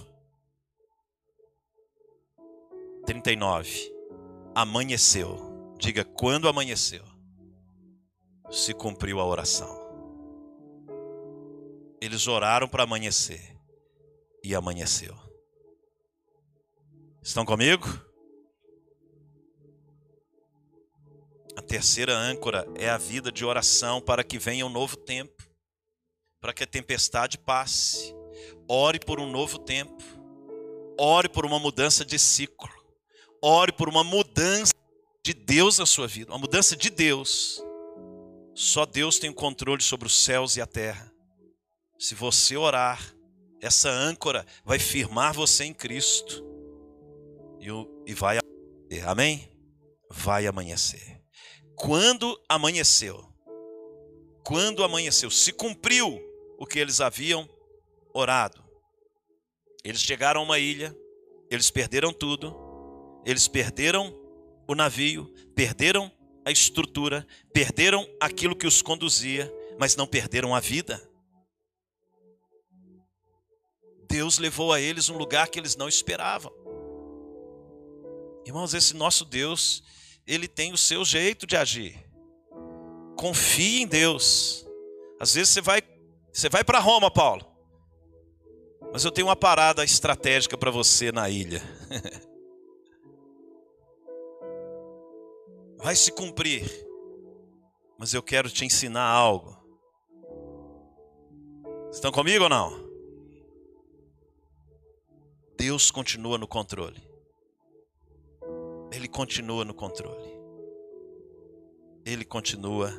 39 amanheceu. Diga quando amanheceu se cumpriu a oração. Eles oraram para amanhecer e amanheceu. Estão comigo? A terceira âncora é a vida de oração para que venha um novo tempo, para que a tempestade passe. Ore por um novo tempo. Ore por uma mudança de ciclo. Ore por uma mudança de Deus na sua vida, uma mudança de Deus. Só Deus tem o controle sobre os céus e a terra. Se você orar, essa âncora vai firmar você em Cristo. E, vai amanhecer. Amém? Vai amanhecer. Quando amanheceu, quando amanheceu, se cumpriu o que eles haviam orado. Eles chegaram a uma ilha, eles perderam tudo, eles perderam o navio, perderam a estrutura, perderam aquilo que os conduzia, mas não perderam a vida. Deus levou a eles um lugar que eles não esperavam. Irmãos, esse nosso Deus, ele tem o seu jeito de agir. Confie em Deus. Às vezes você vai, você vai para Roma, Paulo. Mas eu tenho uma parada estratégica para você na ilha. [LAUGHS] vai se cumprir, mas eu quero te ensinar algo. Estão comigo ou não? Deus continua no controle. Ele continua no controle. Ele continua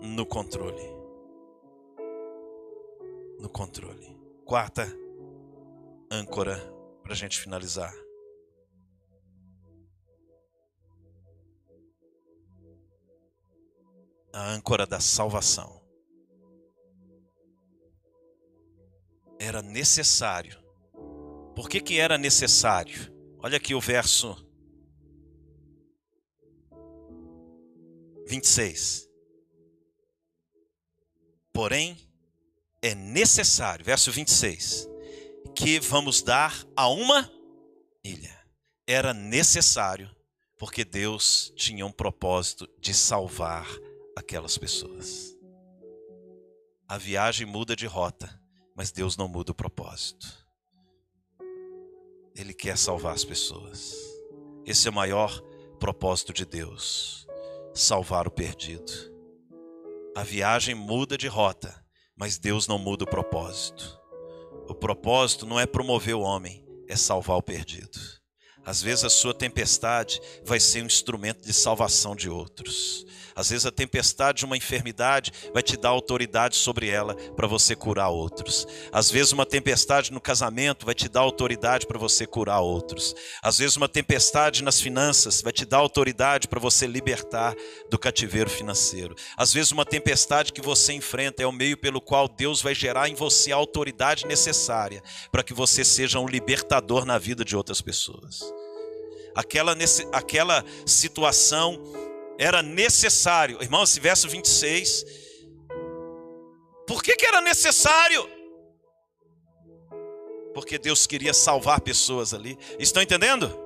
no controle. No controle. Quarta âncora para a gente finalizar. a âncora da salvação. Era necessário. Por que, que era necessário? Olha aqui o verso 26. Porém, é necessário, verso 26, que vamos dar a uma ilha. Era necessário, porque Deus tinha um propósito de salvar aquelas pessoas. A viagem muda de rota, mas Deus não muda o propósito. Ele quer salvar as pessoas. Esse é o maior propósito de Deus: salvar o perdido. A viagem muda de rota, mas Deus não muda o propósito. O propósito não é promover o homem, é salvar o perdido. Às vezes a sua tempestade vai ser um instrumento de salvação de outros. Às vezes a tempestade de uma enfermidade vai te dar autoridade sobre ela para você curar outros. Às vezes uma tempestade no casamento vai te dar autoridade para você curar outros. Às vezes uma tempestade nas finanças vai te dar autoridade para você libertar do cativeiro financeiro. Às vezes uma tempestade que você enfrenta é o meio pelo qual Deus vai gerar em você a autoridade necessária para que você seja um libertador na vida de outras pessoas. Aquela, aquela situação era necessário. Irmão, esse verso 26. Por que, que era necessário? Porque Deus queria salvar pessoas ali. Estão entendendo?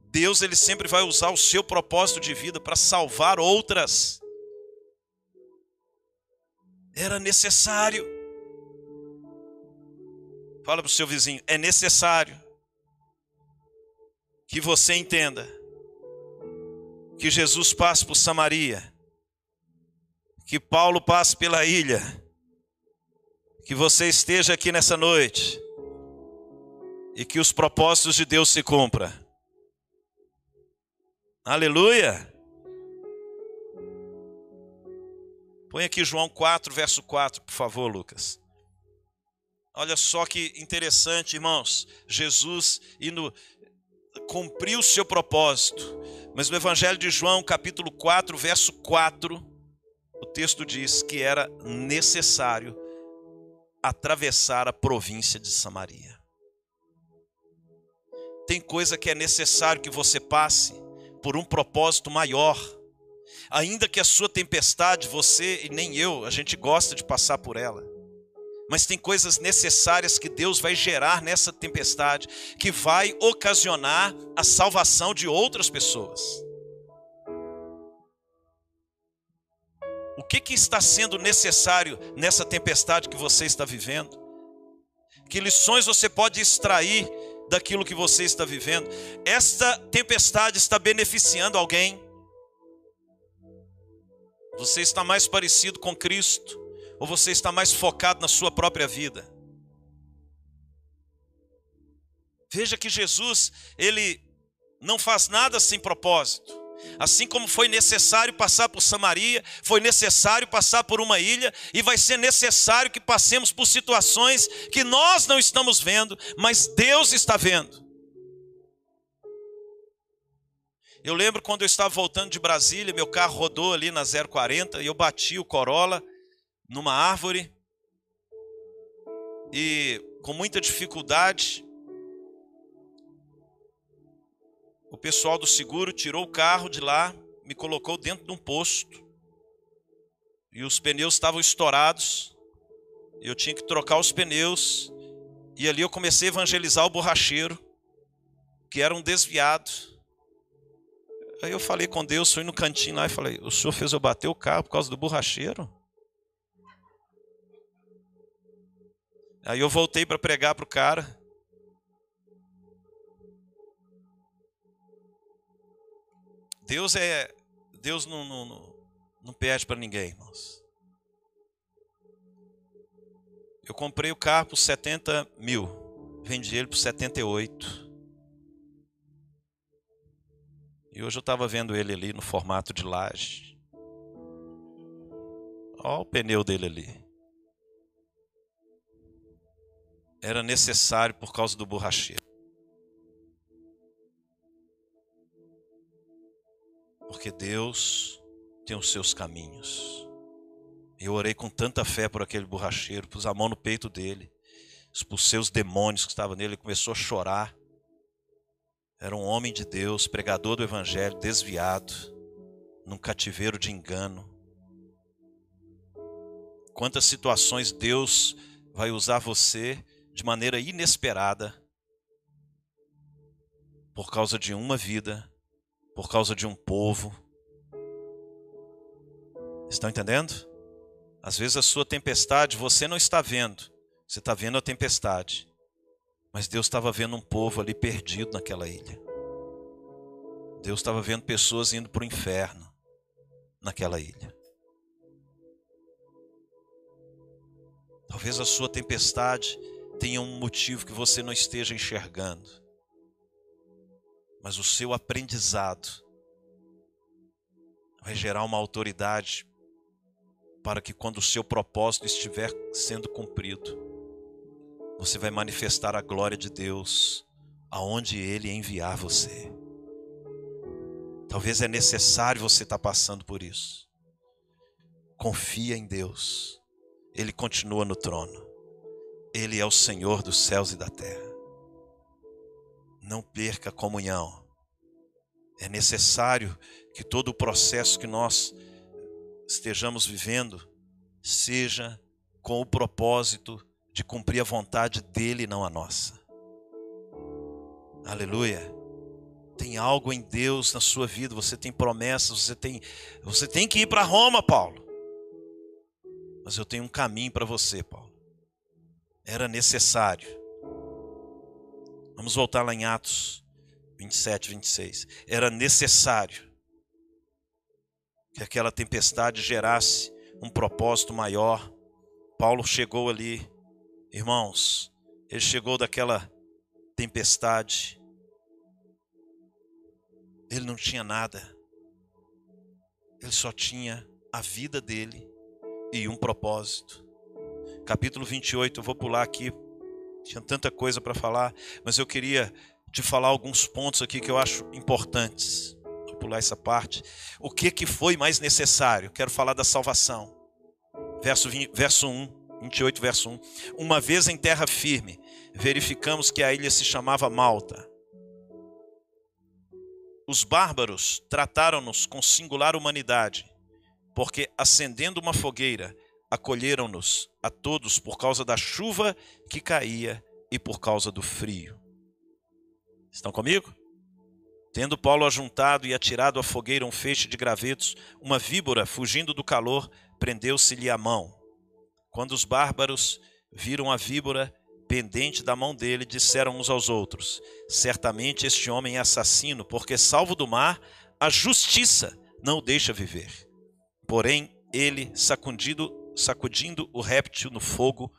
Deus ele sempre vai usar o seu propósito de vida para salvar outras. Era necessário. Fala para o seu vizinho, é necessário que você entenda que Jesus passe por Samaria, que Paulo passe pela ilha, que você esteja aqui nessa noite e que os propósitos de Deus se cumpram. Aleluia! Põe aqui João 4, verso 4, por favor, Lucas. Olha só que interessante, irmãos. Jesus indo cumprir o seu propósito. Mas no Evangelho de João, capítulo 4, verso 4, o texto diz que era necessário atravessar a província de Samaria. Tem coisa que é necessário que você passe por um propósito maior. Ainda que a sua tempestade, você e nem eu, a gente gosta de passar por ela. Mas tem coisas necessárias que Deus vai gerar nessa tempestade, que vai ocasionar a salvação de outras pessoas. O que, que está sendo necessário nessa tempestade que você está vivendo? Que lições você pode extrair daquilo que você está vivendo? Esta tempestade está beneficiando alguém? Você está mais parecido com Cristo? Ou você está mais focado na sua própria vida? Veja que Jesus, ele não faz nada sem propósito. Assim como foi necessário passar por Samaria, foi necessário passar por uma ilha, e vai ser necessário que passemos por situações que nós não estamos vendo, mas Deus está vendo. Eu lembro quando eu estava voltando de Brasília, meu carro rodou ali na 040 e eu bati o Corolla numa árvore e com muita dificuldade o pessoal do seguro tirou o carro de lá, me colocou dentro de um posto. E os pneus estavam estourados. Eu tinha que trocar os pneus. E ali eu comecei a evangelizar o borracheiro, que era um desviado. Aí eu falei com Deus, fui no cantinho lá e falei: O senhor fez eu bater o carro por causa do borracheiro? Aí eu voltei para pregar para o cara. Deus é. Deus não, não, não, pede para ninguém, irmãos. Eu comprei o carro por 70 mil. Vendi ele por 78. E hoje eu estava vendo ele ali no formato de laje. Olha o pneu dele ali. Era necessário por causa do borracheiro. Porque Deus tem os seus caminhos. Eu orei com tanta fé por aquele borracheiro, pus a mão no peito dele, expulsei os demônios que estavam nele, ele começou a chorar. Era um homem de Deus, pregador do evangelho, desviado, num cativeiro de engano. Quantas situações Deus vai usar você de maneira inesperada por causa de uma vida por causa de um povo. Estão entendendo? Às vezes a sua tempestade você não está vendo, você está vendo a tempestade. Mas Deus estava vendo um povo ali perdido naquela ilha. Deus estava vendo pessoas indo para o inferno naquela ilha. Talvez a sua tempestade tenha um motivo que você não esteja enxergando mas o seu aprendizado vai gerar uma autoridade para que quando o seu propósito estiver sendo cumprido, você vai manifestar a glória de Deus aonde ele enviar você. Talvez é necessário você estar passando por isso. Confia em Deus. Ele continua no trono. Ele é o Senhor dos céus e da terra. Não perca a comunhão. É necessário que todo o processo que nós estejamos vivendo seja com o propósito de cumprir a vontade dele não a nossa. Aleluia. Tem algo em Deus na sua vida, você tem promessas, você tem você tem que ir para Roma, Paulo. Mas eu tenho um caminho para você, Paulo. Era necessário Vamos voltar lá em Atos 27, 26. Era necessário que aquela tempestade gerasse um propósito maior. Paulo chegou ali, irmãos, ele chegou daquela tempestade. Ele não tinha nada. Ele só tinha a vida dele e um propósito. Capítulo 28, eu vou pular aqui Tinha tanta coisa para falar, mas eu queria te falar alguns pontos aqui que eu acho importantes. Vou pular essa parte. O que, que foi mais necessário? Quero falar da salvação. Verso, 20, verso 1, 28, verso 1. Uma vez em terra firme, verificamos que a ilha se chamava Malta. Os bárbaros trataram-nos com singular humanidade, porque acendendo uma fogueira, acolheram-nos a todos por causa da chuva que caía e por causa do frio. Estão comigo? Tendo Paulo ajuntado e atirado à fogueira um feixe de gravetos, uma víbora, fugindo do calor, prendeu-se-lhe a mão. Quando os bárbaros viram a víbora pendente da mão dele, disseram uns aos outros: Certamente este homem é assassino, porque, salvo do mar, a justiça não o deixa viver. Porém, ele, sacudindo, sacudindo o réptil no fogo,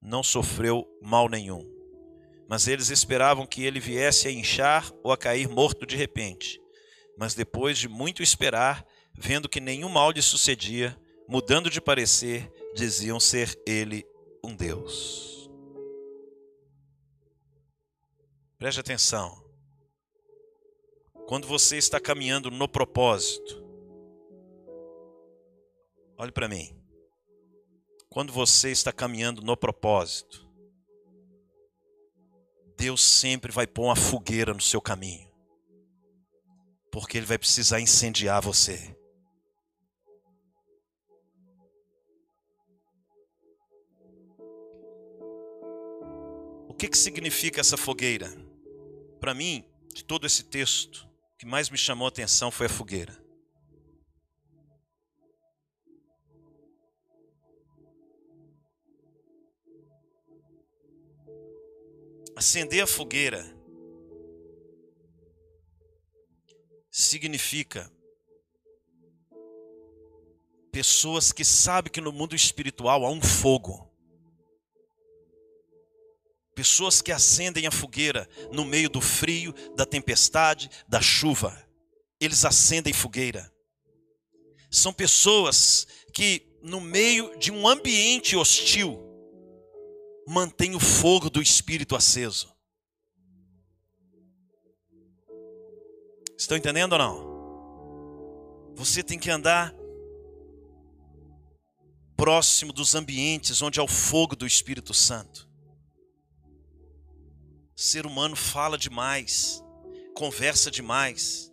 não sofreu mal nenhum. Mas eles esperavam que ele viesse a inchar ou a cair morto de repente. Mas depois de muito esperar, vendo que nenhum mal lhe sucedia, mudando de parecer, diziam ser ele um Deus. Preste atenção. Quando você está caminhando no propósito, olhe para mim. Quando você está caminhando no propósito, Deus sempre vai pôr uma fogueira no seu caminho. Porque Ele vai precisar incendiar você. O que, que significa essa fogueira? Para mim, de todo esse texto, o que mais me chamou a atenção foi a fogueira. Acender a fogueira significa pessoas que sabem que no mundo espiritual há um fogo. Pessoas que acendem a fogueira no meio do frio, da tempestade, da chuva. Eles acendem fogueira. São pessoas que, no meio de um ambiente hostil, mantém o fogo do Espírito aceso. Estão entendendo ou não? Você tem que andar próximo dos ambientes onde há o fogo do Espírito Santo. O ser humano fala demais, conversa demais.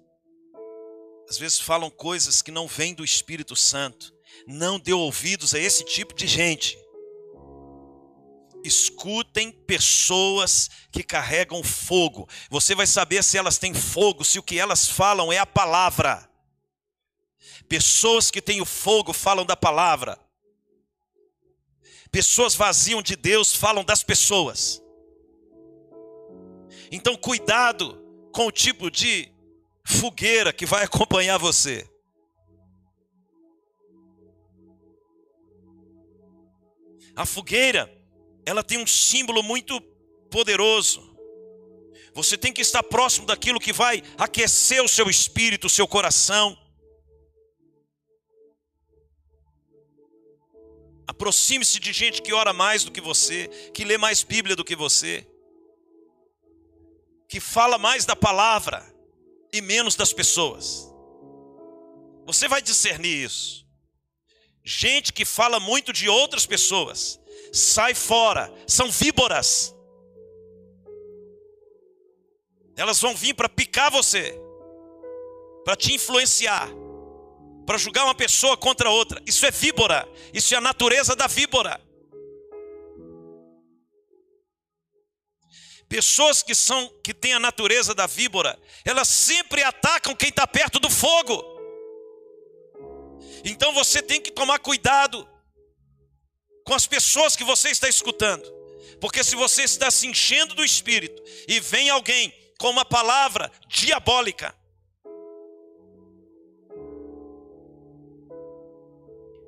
Às vezes falam coisas que não vêm do Espírito Santo. Não dê ouvidos a esse tipo de gente escutem pessoas que carregam fogo. Você vai saber se elas têm fogo, se o que elas falam é a palavra. Pessoas que têm o fogo falam da palavra. Pessoas vaziam de Deus falam das pessoas. Então, cuidado com o tipo de fogueira que vai [LAUGHS] acompanhar você. A fogueira ela tem um símbolo muito poderoso. Você tem que estar próximo daquilo que vai aquecer o seu espírito, o seu coração. Aproxime-se de gente que ora mais do que você, que lê mais Bíblia do que você, que fala mais da palavra e menos das pessoas. Você vai discernir isso. Gente que fala muito de outras pessoas sai fora, são víboras. Elas vão vir para picar você, para te influenciar, para julgar uma pessoa contra outra. Isso é víbora, isso é a natureza da víbora. Pessoas que são que têm a natureza da víbora, elas sempre atacam quem está perto do fogo. Então você tem que tomar cuidado com as pessoas que você está escutando. Porque se você está se enchendo do Espírito e vem alguém com uma palavra diabólica,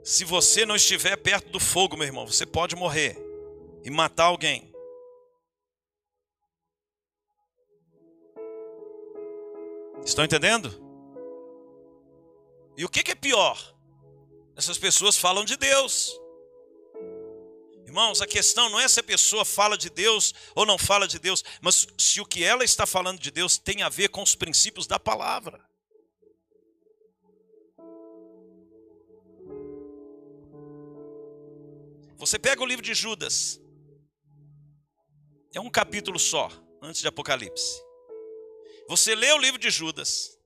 se você não estiver perto do fogo, meu irmão, você pode morrer e matar alguém. Estão entendendo? E o que é pior? Essas pessoas falam de Deus Irmãos, a questão não é se a pessoa fala de Deus ou não fala de Deus, mas se o que ela está falando de Deus tem a ver com os princípios da palavra. Você pega o livro de Judas, é um capítulo só, antes de Apocalipse. Você lê o livro de Judas,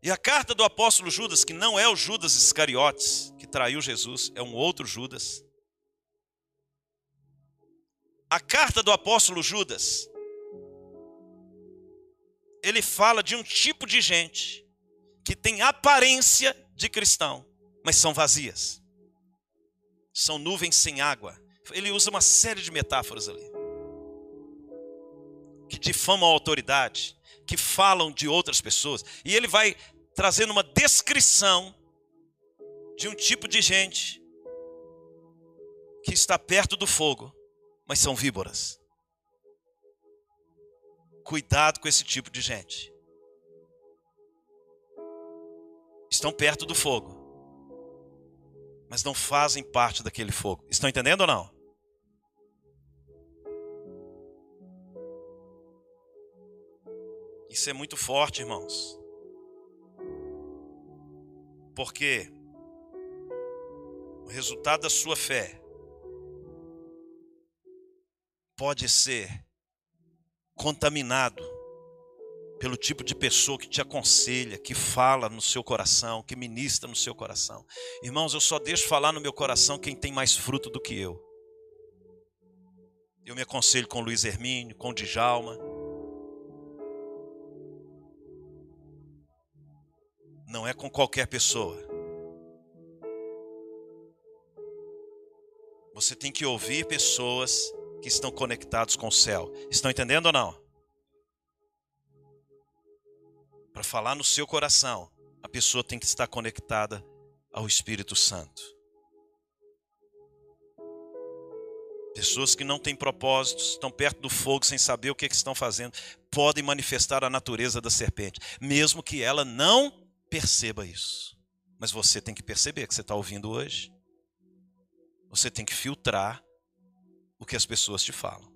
e a carta do apóstolo Judas, que não é o Judas Iscariotes, que traiu Jesus, é um outro Judas. A carta do apóstolo Judas, ele fala de um tipo de gente que tem aparência de cristão, mas são vazias são nuvens sem água. Ele usa uma série de metáforas ali. Que difamam a autoridade, que falam de outras pessoas. E ele vai trazendo uma descrição de um tipo de gente que está perto do fogo, mas são víboras. Cuidado com esse tipo de gente. Estão perto do fogo, mas não fazem parte daquele fogo. Estão entendendo ou não? Isso é muito forte, irmãos. Porque o resultado da sua fé pode ser contaminado pelo tipo de pessoa que te aconselha, que fala no seu coração, que ministra no seu coração. Irmãos, eu só deixo falar no meu coração quem tem mais fruto do que eu. Eu me aconselho com Luiz Hermínio, com Djalma. Não é com qualquer pessoa. Você tem que ouvir pessoas que estão conectados com o céu. Estão entendendo ou não? para falar no seu coração, a pessoa tem que estar conectada ao Espírito Santo. Pessoas que não têm propósitos, estão perto do fogo sem saber o que, é que estão fazendo, podem manifestar a natureza da serpente, mesmo que ela não perceba isso. Mas você tem que perceber que você está ouvindo hoje. Você tem que filtrar o que as pessoas te falam.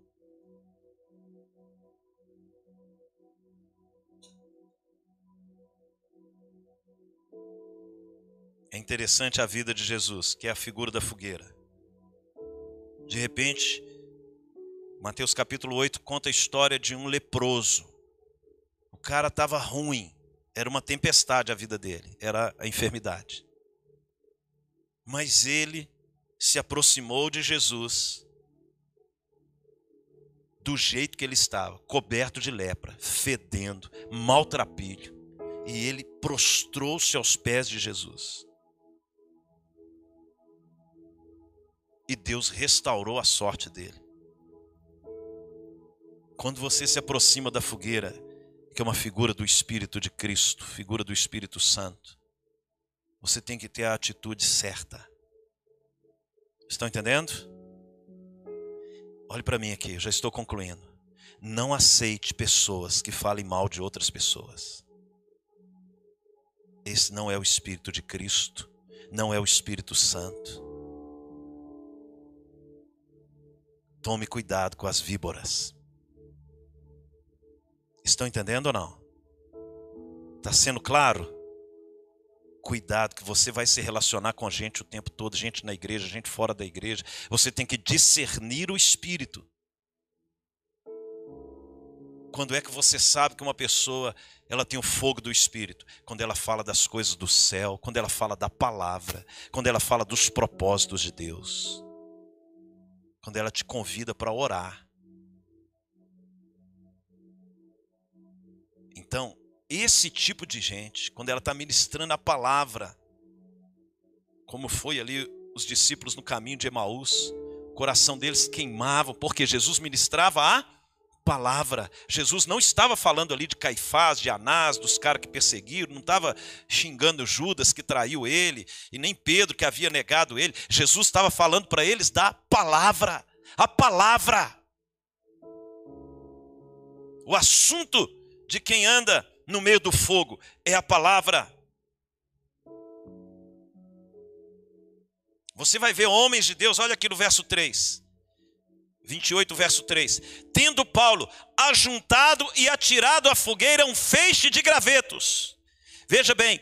É interessante a vida de Jesus, que é a figura da fogueira. De repente, Mateus capítulo 8 conta a história de um leproso. O cara estava ruim, era uma tempestade a vida dele, era a enfermidade. Mas ele se aproximou de Jesus do jeito que ele estava, coberto de lepra, fedendo, maltrapilho, e ele prostrou-se aos pés de Jesus. e Deus restaurou a sorte dele. Quando você se aproxima da fogueira, que é uma figura do Espírito de Cristo, figura do Espírito Santo, você tem que ter a atitude certa. Estão entendendo? Olhe para mim aqui, já estou concluindo. Não aceite pessoas que falem mal de outras pessoas. Esse não é o Espírito de Cristo, não é o Espírito Santo. Tome cuidado com as víboras. Estão entendendo ou não? Está sendo claro? Cuidado, que você vai se relacionar com gente o tempo todo, gente na igreja, gente fora da igreja. Você tem que discernir o espírito. Quando é que você sabe que uma pessoa ela tem o fogo do espírito? Quando ela fala das coisas do céu, quando ela fala da palavra, quando ela fala dos propósitos de Deus quando ela te convida para orar. Então, esse tipo de gente, quando ela está ministrando a palavra, como foi ali os discípulos no caminho de Emaús, o coração deles queimava, porque Jesus ministrava a palavra. Jesus não estava falando ali de Caifás, de Anás, dos caras que perseguiram, não estava xingando Judas que traiu ele, e nem Pedro que havia negado ele. Jesus estava falando para eles da palavra. A palavra. O assunto de quem anda no meio do fogo é a palavra. Você vai ver homens de Deus, olha aqui no verso 3. 28, verso 3. Tendo Paulo ajuntado e atirado à fogueira um feixe de gravetos. Veja bem,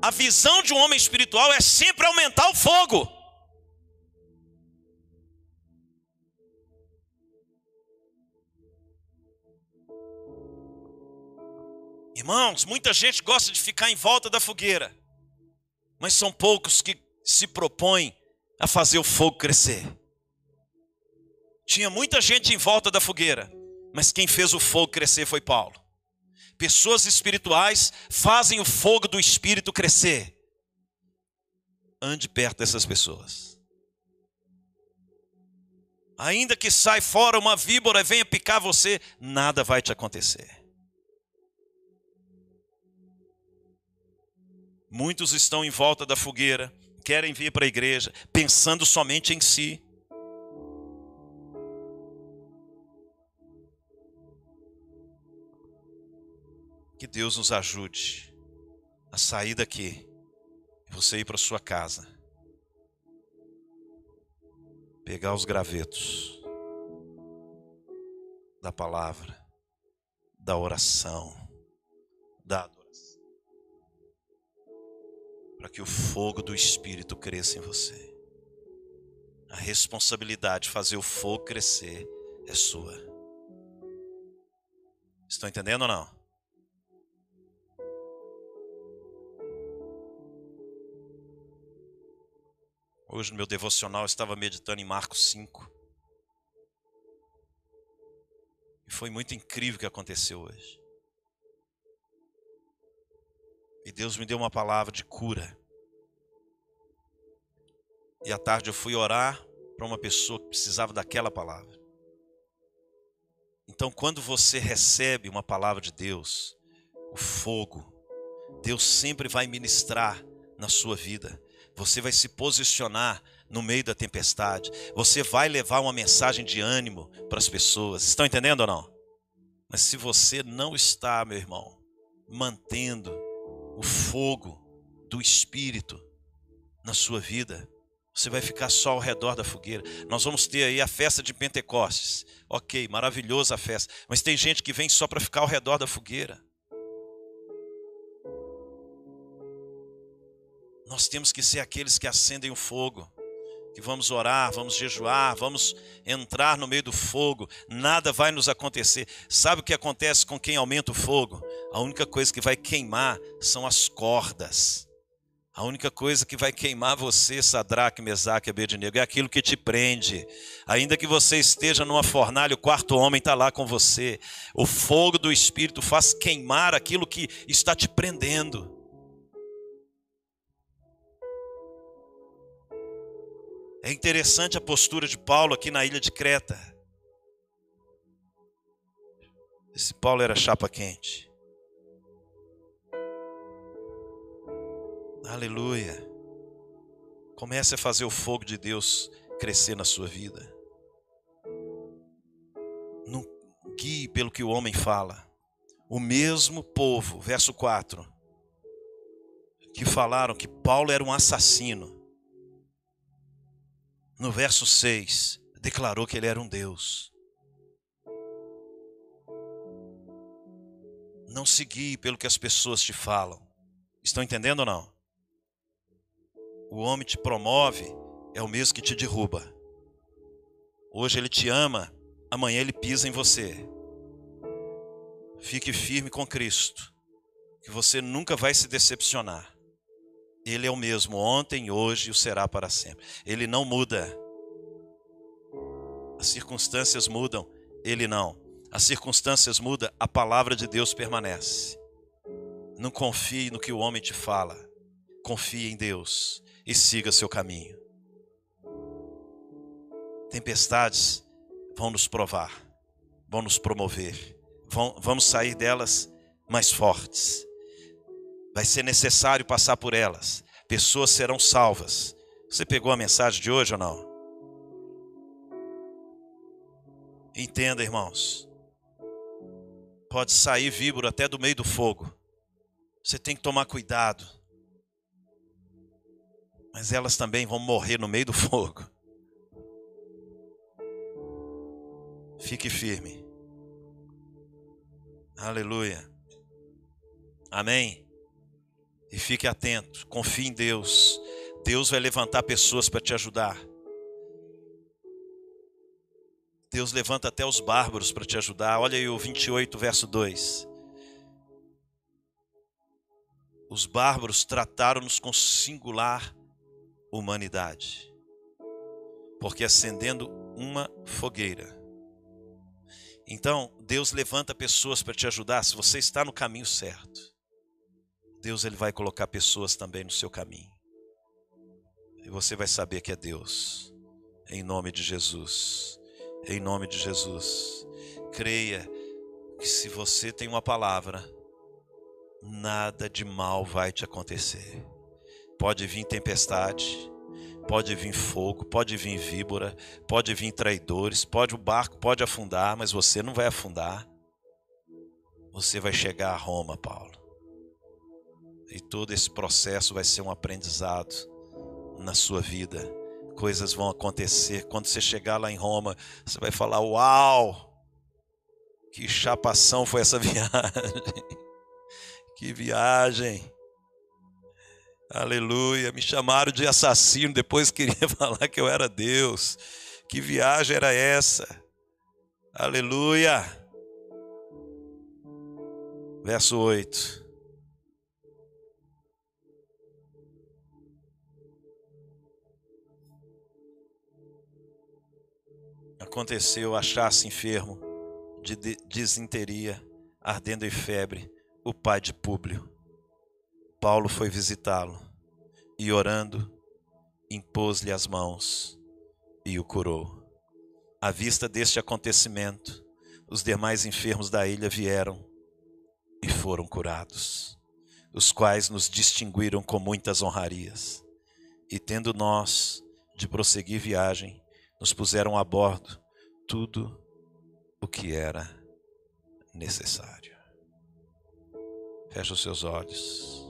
a visão de um homem espiritual é sempre aumentar o fogo. Irmãos, muita gente gosta de ficar em volta da fogueira, mas são poucos que se propõem a fazer o fogo crescer. Tinha muita gente em volta da fogueira, mas quem fez o fogo crescer foi Paulo. Pessoas espirituais fazem o fogo do espírito crescer. Ande perto dessas pessoas. Ainda que sai fora uma víbora e venha picar você, nada vai te acontecer. Muitos estão em volta da fogueira, querem vir para a igreja, pensando somente em si. Que Deus nos ajude a sair daqui você ir para sua casa. Pegar os gravetos da palavra, da oração, da. Para que o fogo do Espírito cresça em você. A responsabilidade de fazer o fogo crescer é sua. Estão entendendo ou não? Hoje no meu devocional eu estava meditando em Marcos 5. E foi muito incrível o que aconteceu hoje. Deus me deu uma palavra de cura. E à tarde eu fui orar para uma pessoa que precisava daquela palavra. Então, quando você recebe uma palavra de Deus, o fogo, Deus sempre vai ministrar na sua vida você vai se posicionar no meio da tempestade, você vai levar uma mensagem de ânimo para as pessoas. Estão entendendo ou não? Mas se você não está, meu irmão, mantendo o fogo do Espírito na sua vida, você vai ficar só ao redor da fogueira. Nós vamos ter aí a festa de Pentecostes. Ok, maravilhosa a festa. Mas tem gente que vem só para ficar ao redor da fogueira. Nós temos que ser aqueles que acendem o fogo, que vamos orar, vamos jejuar, vamos entrar no meio do fogo, nada vai nos acontecer. Sabe o que acontece com quem aumenta o fogo? A única coisa que vai queimar são as cordas. A única coisa que vai queimar você, Sadraque, Mesaque Abednego, é aquilo que te prende. Ainda que você esteja numa fornalha, o quarto homem está lá com você. O fogo do Espírito faz queimar aquilo que está te prendendo. É interessante a postura de Paulo aqui na ilha de Creta. Esse Paulo era chapa quente. Aleluia. Comece a fazer o fogo de Deus crescer na sua vida. Não guie pelo que o homem fala. O mesmo povo, verso 4, que falaram que Paulo era um assassino no verso 6, declarou que ele era um Deus. Não seguir pelo que as pessoas te falam. Estão entendendo ou não? O homem te promove, é o mesmo que te derruba. Hoje ele te ama, amanhã ele pisa em você. Fique firme com Cristo, que você nunca vai se decepcionar. Ele é o mesmo ontem, hoje e o será para sempre. Ele não muda. As circunstâncias mudam, ele não. As circunstâncias mudam, a palavra de Deus permanece. Não confie no que o homem te fala. Confie em Deus e siga seu caminho. Tempestades vão nos provar, vão nos promover, vão, vamos sair delas mais fortes. Vai ser necessário passar por elas. Pessoas serão salvas. Você pegou a mensagem de hoje ou não? Entenda, irmãos. Pode sair víbora até do meio do fogo. Você tem que tomar cuidado. Mas elas também vão morrer no meio do fogo. Fique firme. Aleluia. Amém. E fique atento, confie em Deus. Deus vai levantar pessoas para te ajudar. Deus levanta até os bárbaros para te ajudar. Olha aí o 28, verso 2. Os bárbaros trataram-nos com singular humanidade, porque acendendo uma fogueira. Então, Deus levanta pessoas para te ajudar se você está no caminho certo. Deus ele vai colocar pessoas também no seu caminho. E você vai saber que é Deus. Em nome de Jesus. Em nome de Jesus. Creia que se você tem uma palavra, nada de mal vai te acontecer. Pode vir tempestade, pode vir fogo, pode vir víbora, pode vir traidores, pode o barco pode afundar, mas você não vai afundar. Você vai chegar a Roma, Paulo. E todo esse processo vai ser um aprendizado na sua vida coisas vão acontecer. Quando você chegar lá em Roma, você vai falar: Uau! Que chapação foi essa [LAUGHS] viagem! Que viagem! Aleluia! Me chamaram de assassino, depois queria [LAUGHS] falar que eu era Deus. Que viagem era essa? Aleluia! Verso 8. aconteceu achar-se enfermo de desinteria, ardendo em febre, o pai de Públio. Paulo foi visitá-lo e, orando, impôs-lhe as mãos e o curou. À vista deste acontecimento, os demais enfermos da ilha vieram e foram curados, os quais nos distinguiram com muitas honrarias. E tendo nós de prosseguir viagem, nos puseram a bordo tudo o que era necessário. Feche os seus olhos.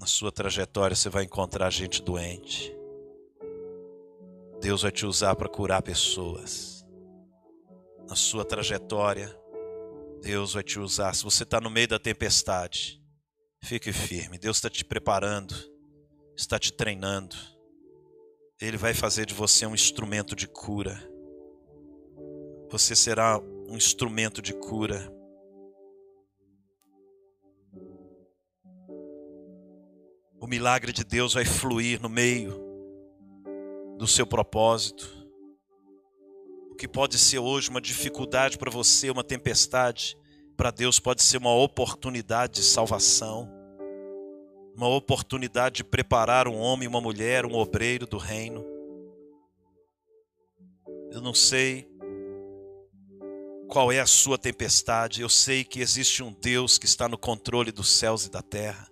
Na sua trajetória você vai encontrar gente doente. Deus vai te usar para curar pessoas. Na sua trajetória, Deus vai te usar. Se você está no meio da tempestade, fique firme. Deus está te preparando, está te treinando. Ele vai fazer de você um instrumento de cura. Você será um instrumento de cura. O milagre de Deus vai fluir no meio do seu propósito. O que pode ser hoje uma dificuldade para você, uma tempestade, para Deus pode ser uma oportunidade de salvação uma oportunidade de preparar um homem, uma mulher, um obreiro do reino. Eu não sei qual é a sua tempestade, eu sei que existe um Deus que está no controle dos céus e da terra.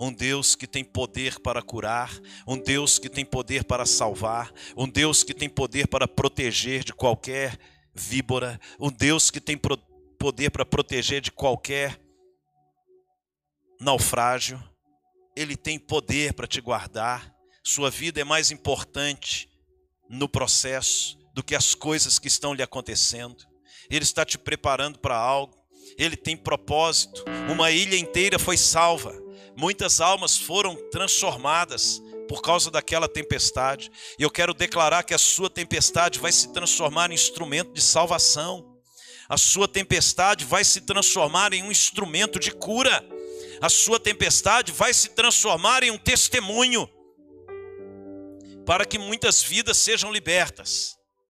Um Deus que tem poder para curar, um Deus que tem poder para salvar, um Deus que tem poder para proteger de qualquer víbora, um Deus que tem poder para proteger de qualquer naufrágio. Ele tem poder para te guardar. Sua vida é mais importante no processo do que as coisas que estão lhe acontecendo. Ele está te preparando para algo. Ele tem propósito. Uma ilha inteira foi salva. Muitas almas foram transformadas por causa daquela tempestade. E eu quero declarar que a sua tempestade vai se transformar em instrumento de salvação. A sua tempestade vai se transformar em um instrumento de cura a sua tempestade vai se transformar em um testemunho para que muitas vidas sejam libertas.